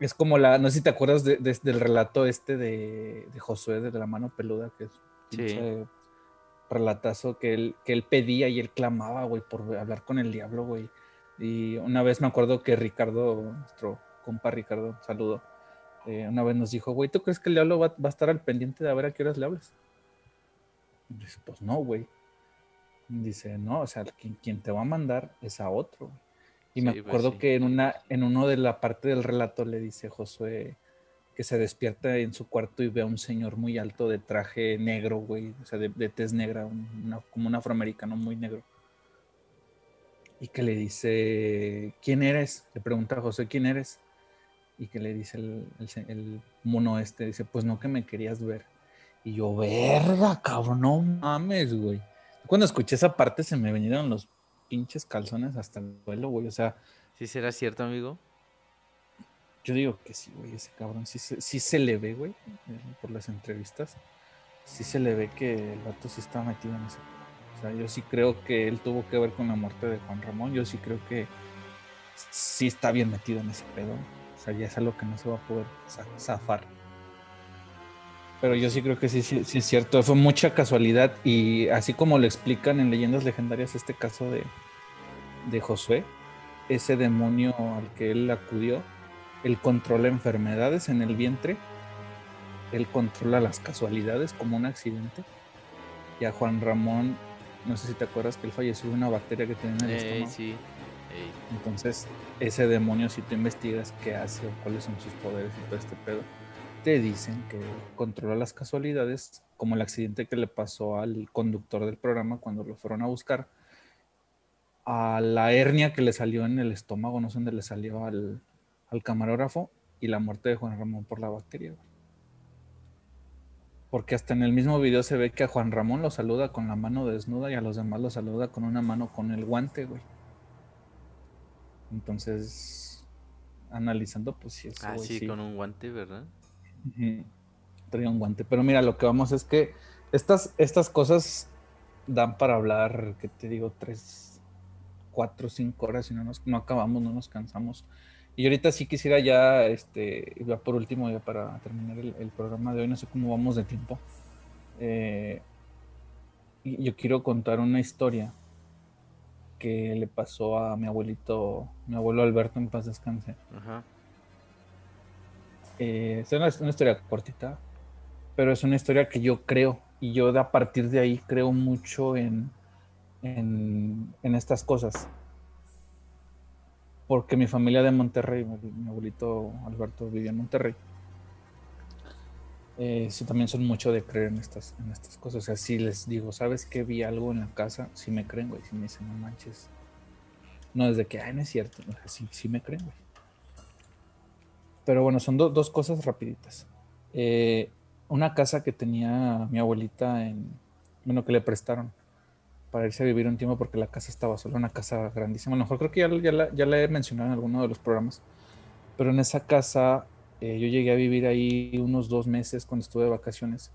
Es como la, no sé si te acuerdas del relato este de, Josué de la mano peluda, que es un relatazo que él, que él pedía y él clamaba, güey, por hablar con el diablo, güey. Y una vez me acuerdo que Ricardo, nuestro compa Ricardo, saludo, eh, una vez nos dijo, güey, ¿tú crees que el diablo va, a estar al pendiente de a ver a qué horas le hablas? dice, pues no, güey. Dice, no, o sea, quien, te va a mandar es a otro. Y me pues acuerdo que en una, en uno de la parte del relato le dice Josué que se despierta en su cuarto y ve a un señor muy alto de traje negro, güey, o sea, de, tez negra, como un afroamericano muy negro y que le dice, ¿quién eres? Le pregunta a José, ¿quién eres? Y que le dice el, mono este, dice, pues no que me querías ver. Y yo, verga, cabrón, no mames, güey. Cuando escuché esa parte se me vinieron los pinches calzones hasta el suelo, güey. O sea. ¿Sí será cierto, amigo? Yo digo que sí, güey. Ese cabrón sí, sí se le ve, güey, eh, por las entrevistas. Sí se le ve que el vato sí está metido en ese o sea, yo sí creo que él tuvo que ver con la muerte de Juan Ramón. Yo sí creo que sí está bien metido en ese pedo. O sea, ya es algo que no se va a poder zafar. Pero yo sí creo que sí, sí, sí, es cierto. Fue mucha casualidad. Y así como lo explican en leyendas legendarias, este caso de, de Josué, ese demonio al que él acudió, él controla enfermedades en el vientre, él controla las casualidades como un accidente. Y a Juan Ramón no sé si te acuerdas que él falleció de una bacteria que tenía en el estómago. Sí. Entonces, ese demonio, si tú investigas qué hace o cuáles son sus poderes y todo este pedo, te dicen que controla las casualidades, como el accidente que le pasó al conductor del programa cuando lo fueron a buscar, a la hernia que le salió en el estómago, no sé dónde le salió al, al camarógrafo, y la muerte de Juan Ramón por la bacteria. Porque hasta en el mismo video se ve que a Juan Ramón lo saluda con la mano desnuda y a los demás lo saluda con una mano con el guante, güey. Entonces, analizando, pues sí, eso, Ah, sí, con un guante, ¿verdad? Traía un guante. Pero mira, lo que vamos es que estas, estas cosas dan para hablar, ¿qué te digo? Tres, cuatro, cinco horas y no, nos, no acabamos, no nos cansamos. Y ahorita sí quisiera ya, este, ya por último, ya para terminar el, programa de hoy, no sé cómo vamos de tiempo. Eh, yo quiero contar una historia que le pasó a mi abuelito, mi abuelo Alberto en paz descanse. Ajá. Eh, es, una, historia cortita, pero es una historia que yo creo y yo a partir de ahí creo mucho en, en, en estas cosas porque mi familia de Monterrey, mi abuelito Alberto vivía en Monterrey. Eh, sí, también son mucho de creer en estas, en estas cosas. O sea, si les digo, ¿sabes qué? Vi algo en la casa, si me creen, güey. Si me dicen, no manches. No es de que, ay, no es cierto. O sea, sí, me creen, güey. Pero bueno, son dos cosas rapiditas. Eh, una casa que tenía mi abuelita en, bueno, que le prestaron para irse a vivir un tiempo porque la casa estaba sola, una casa grandísima. A lo mejor creo que ya, ya, ya la he mencionado en alguno de los programas, pero en esa casa eh, yo llegué a vivir ahí unos dos meses cuando estuve de vacaciones.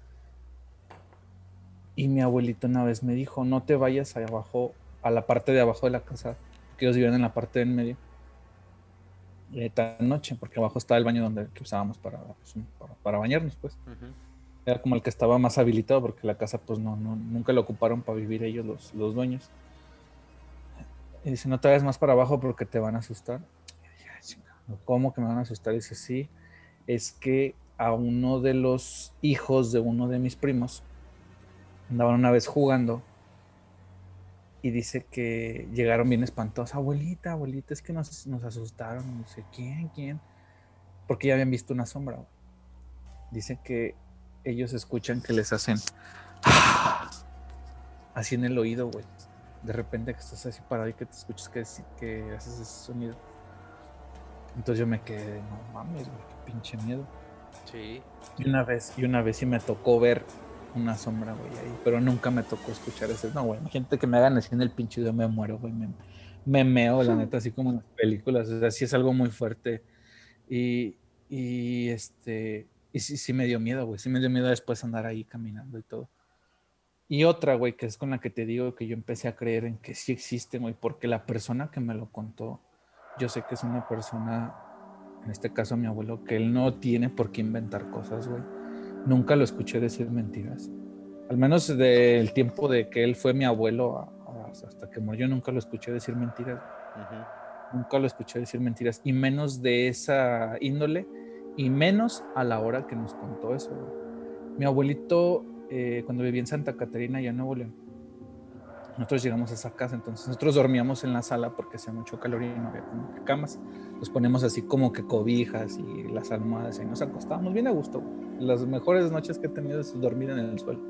Y mi abuelito una vez me dijo, no te vayas ahí abajo, a la parte de abajo de la casa, que ellos vivían en la parte del medio, de esta noche, porque abajo estaba el baño donde usábamos para, pues, para, bañarnos, pues era como el que estaba más habilitado porque la casa pues no, no nunca lo ocuparon para vivir ellos los, los dueños. Y dice, no te vayas más para abajo porque te van a asustar. ¿Cómo que me van a asustar? dice, sí, es que a uno de los hijos de uno de mis primos andaban una vez jugando y dice que llegaron bien espantosos. Abuelita, abuelita, es que nos, nos asustaron. No sé, ¿quién? ¿Quién? Porque ya habían visto una sombra. Dice que ellos escuchan que les hacen así en el oído, güey. De repente que estás así parado y que te escuchas que, que haces ese sonido. Entonces yo me quedé, no mames, güey, qué pinche miedo. Sí. Y una vez, y una vez sí me tocó ver una sombra, güey, ahí, pero nunca me tocó escuchar ese. No, güey, gente que me hagan así en el pinche yo me muero, güey, me, me meo, la neta, así como en las películas. O sea, sí es algo muy fuerte. Y, y este, y sí, sí me dio miedo, güey. Sí me dio miedo después andar ahí caminando y todo. Y otra, güey, que es con la que te digo que yo empecé a creer en que sí existe, güey, porque la persona que me lo contó, yo sé que es una persona, en este caso mi abuelo, que él no tiene por qué inventar cosas, güey. Nunca lo escuché decir mentiras. Al menos del tiempo de que él fue mi abuelo hasta que murió, nunca lo escuché decir mentiras. Nunca lo escuché decir mentiras. Y menos de esa índole y menos a la hora que nos contó eso. Mi abuelito, eh, cuando vivía en Santa Catarina, ya en Nuevo León, nosotros llegamos a esa casa, entonces nosotros dormíamos en la sala porque hacía mucho calor y no había camas. Nos ponemos así como que cobijas y las almohadas y nos acostábamos bien a gusto. Las mejores noches que he tenido es dormir en el suelo.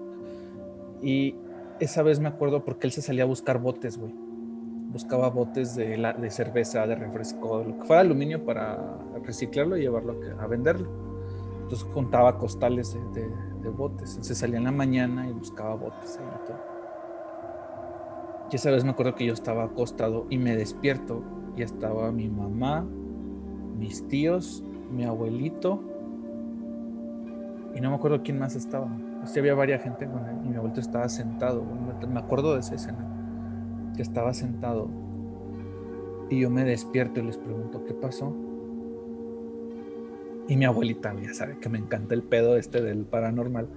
Y esa vez me acuerdo porque él se salía a buscar botes, güey buscaba botes de, de cerveza, de refresco, lo que fuera aluminio para reciclarlo y llevarlo a venderlo. Entonces contaba costales de, de, botes. Entonces salía en la mañana y buscaba botes ahí y todo. Y esa vez me acuerdo que yo estaba acostado y me despierto y estaba mi mamá, mis tíos, mi abuelito y no me acuerdo quién más estaba. Sí había varias gente y mi abuelito estaba sentado. Me acuerdo de esa escena que estaba sentado y yo me despierto y les pregunto qué pasó. Y mi abuelita ya sabe que me encanta el pedo este del paranormal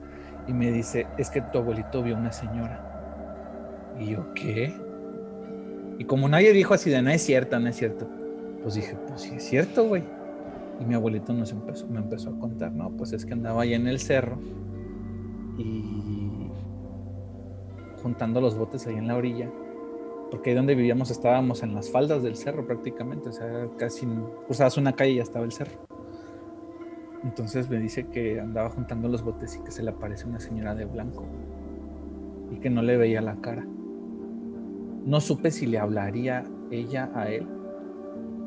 y me dice, es que tu abuelito vio una señora. Y yo, ¿qué? Y como nadie dijo así de, no es cierto, no es cierto, pues dije, pues sí es cierto, güey. Y mi abuelito nos empezó, me empezó a contar, no, pues es que andaba ahí en el cerro y juntando los botes ahí en la orilla porque donde vivíamos estábamos en las faldas del cerro prácticamente, o sea, casi cruzabas una calle y ya estaba el cerro. Entonces me dice que andaba juntando los botes y que se le aparece una señora de blanco y que no le veía la cara. No supe si le hablaría ella a él,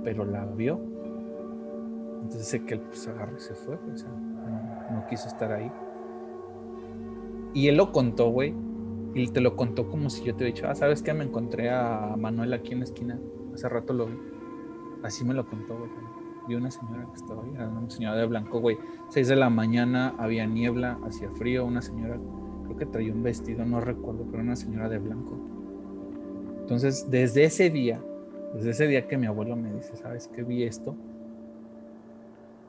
pero la vio. Entonces sé que él pues agarró y se fue, o sea, no, no quiso estar ahí. Y él lo contó, güey, y te lo contó como si yo te hubiera dicho, ah, ¿sabes qué? Me encontré a Manuel aquí en la esquina. Hace rato lo vi. Así me lo contó, güey. Vi una señora que estaba ahí, era una señora de blanco, güey. Seis de la mañana, había niebla, hacía frío, una señora, creo que traía un vestido, no recuerdo, pero una señora de blanco. Entonces, desde ese día, desde ese día que mi abuelo me dice, ¿sabes qué? Vi esto,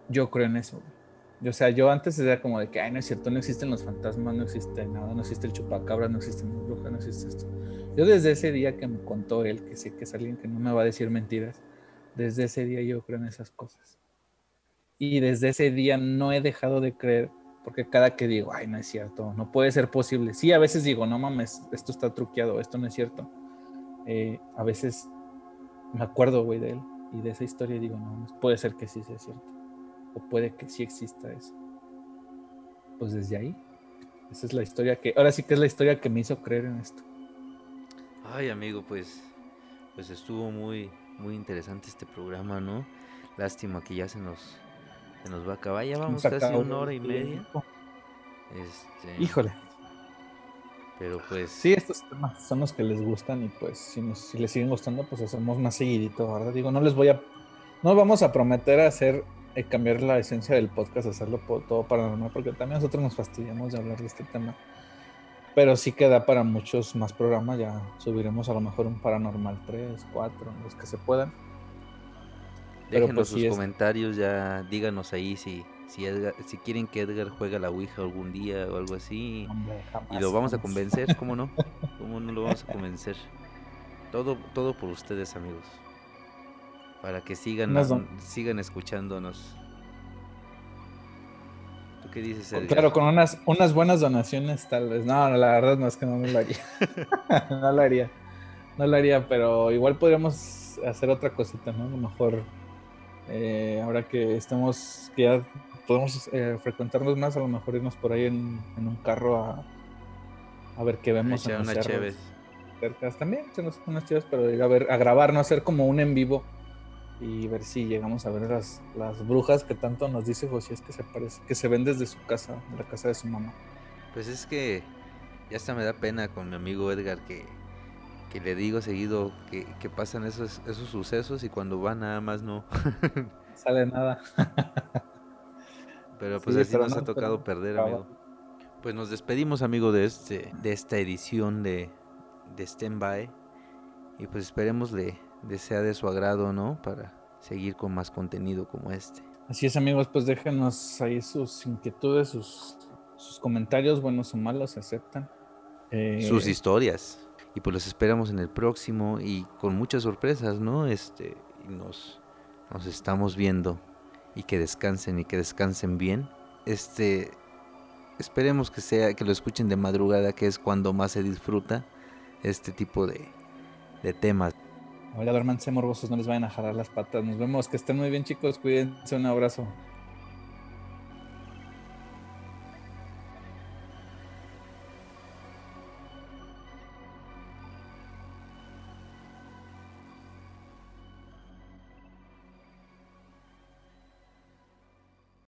yo creo en eso, güey. O sea, yo antes era como de que, ay, no es cierto, no existen los fantasmas, no existe nada, no existe el chupacabras, no existe la bruja, no existe esto. Yo desde ese día que me contó él, que sé que es alguien que no me va a decir mentiras, desde ese día yo creo en esas cosas. Y desde ese día no he dejado de creer, porque cada que digo, ay, no es cierto, no puede ser posible. Sí, a veces digo, no mames, esto está truqueado, esto no es cierto. Eh, a veces me acuerdo, güey, de él y de esa historia digo, no, puede ser que sí sea cierto. O puede que sí exista eso. Pues desde ahí, esa es la historia que, ahora sí que es la historia que me hizo creer en esto. Ay, amigo, pues, pues estuvo muy, muy interesante este programa, ¿no? Lástima que ya se nos, se nos va a acabar. Ya vamos casi una hora y media. Este... Híjole. Pero pues. Sí, estos temas son los que les gustan y pues si, nos, si les siguen gustando, pues hacemos más seguidito, ¿verdad? Digo, no les voy a. No vamos a prometer hacer. Eh, cambiar la esencia del podcast, hacerlo todo paranormal, porque también nosotros nos fastidiamos de hablar de este tema. Pero sí queda para muchos más programas. Ya subiremos a lo mejor un paranormal 3, 4, los que se puedan. Déjenos pues, sus comentarios, ya díganos ahí si, si, si quieren que Edgar juegue a la Ouija algún día o algo así. y lo vamos a convencer, ¿cómo no? ¿Cómo no lo vamos a convencer? Todo, todo por ustedes, amigos. Para que sigan, sigan escuchándonos. ¿Tú qué dices, Edgar? Claro, con unas, unas buenas donaciones tal vez. No, la verdad no es que no, lo haría. no lo haría. No lo haría, pero igual podríamos hacer otra cosita, ¿no? A lo mejor eh, ahora que estamos, que ya podemos eh, frecuentarnos más, a lo mejor irnos por ahí en, un carro a, a, ver qué vemos en unas cercas también, unas chéves, pero ir a ver, a grabar, no hacer como un en vivo y ver si llegamos a ver las, las brujas que tanto nos dice José es que se parece, que se ven desde su casa, de la casa de su mamá. Pues es que ya hasta me da pena con mi amigo Edgar que que le digo seguido que, pasan esos, esos sucesos y cuando va nada más no. Sale nada. pero pues así nos ha tocado perder, amigo. Pues nos despedimos, amigo, de este, de esta edición de, de Standby. Y pues esperemos le, sea de su agrado, ¿no? Para seguir con más contenido como este. Así es, amigos, pues déjenos ahí sus inquietudes, sus, sus comentarios, buenos o malos, se aceptan. sus eh, historias y pues los esperamos en el próximo y con muchas sorpresas, ¿no? Este, nos, nos estamos viendo y que descansen y que descansen bien. Este, esperemos que sea, que lo escuchen de madrugada, que es cuando más se disfruta este tipo de, de temas. Oiga, duérmanse morbosos, no les vayan a jalar las patas. Nos vemos, que estén muy bien chicos, cuídense, un abrazo.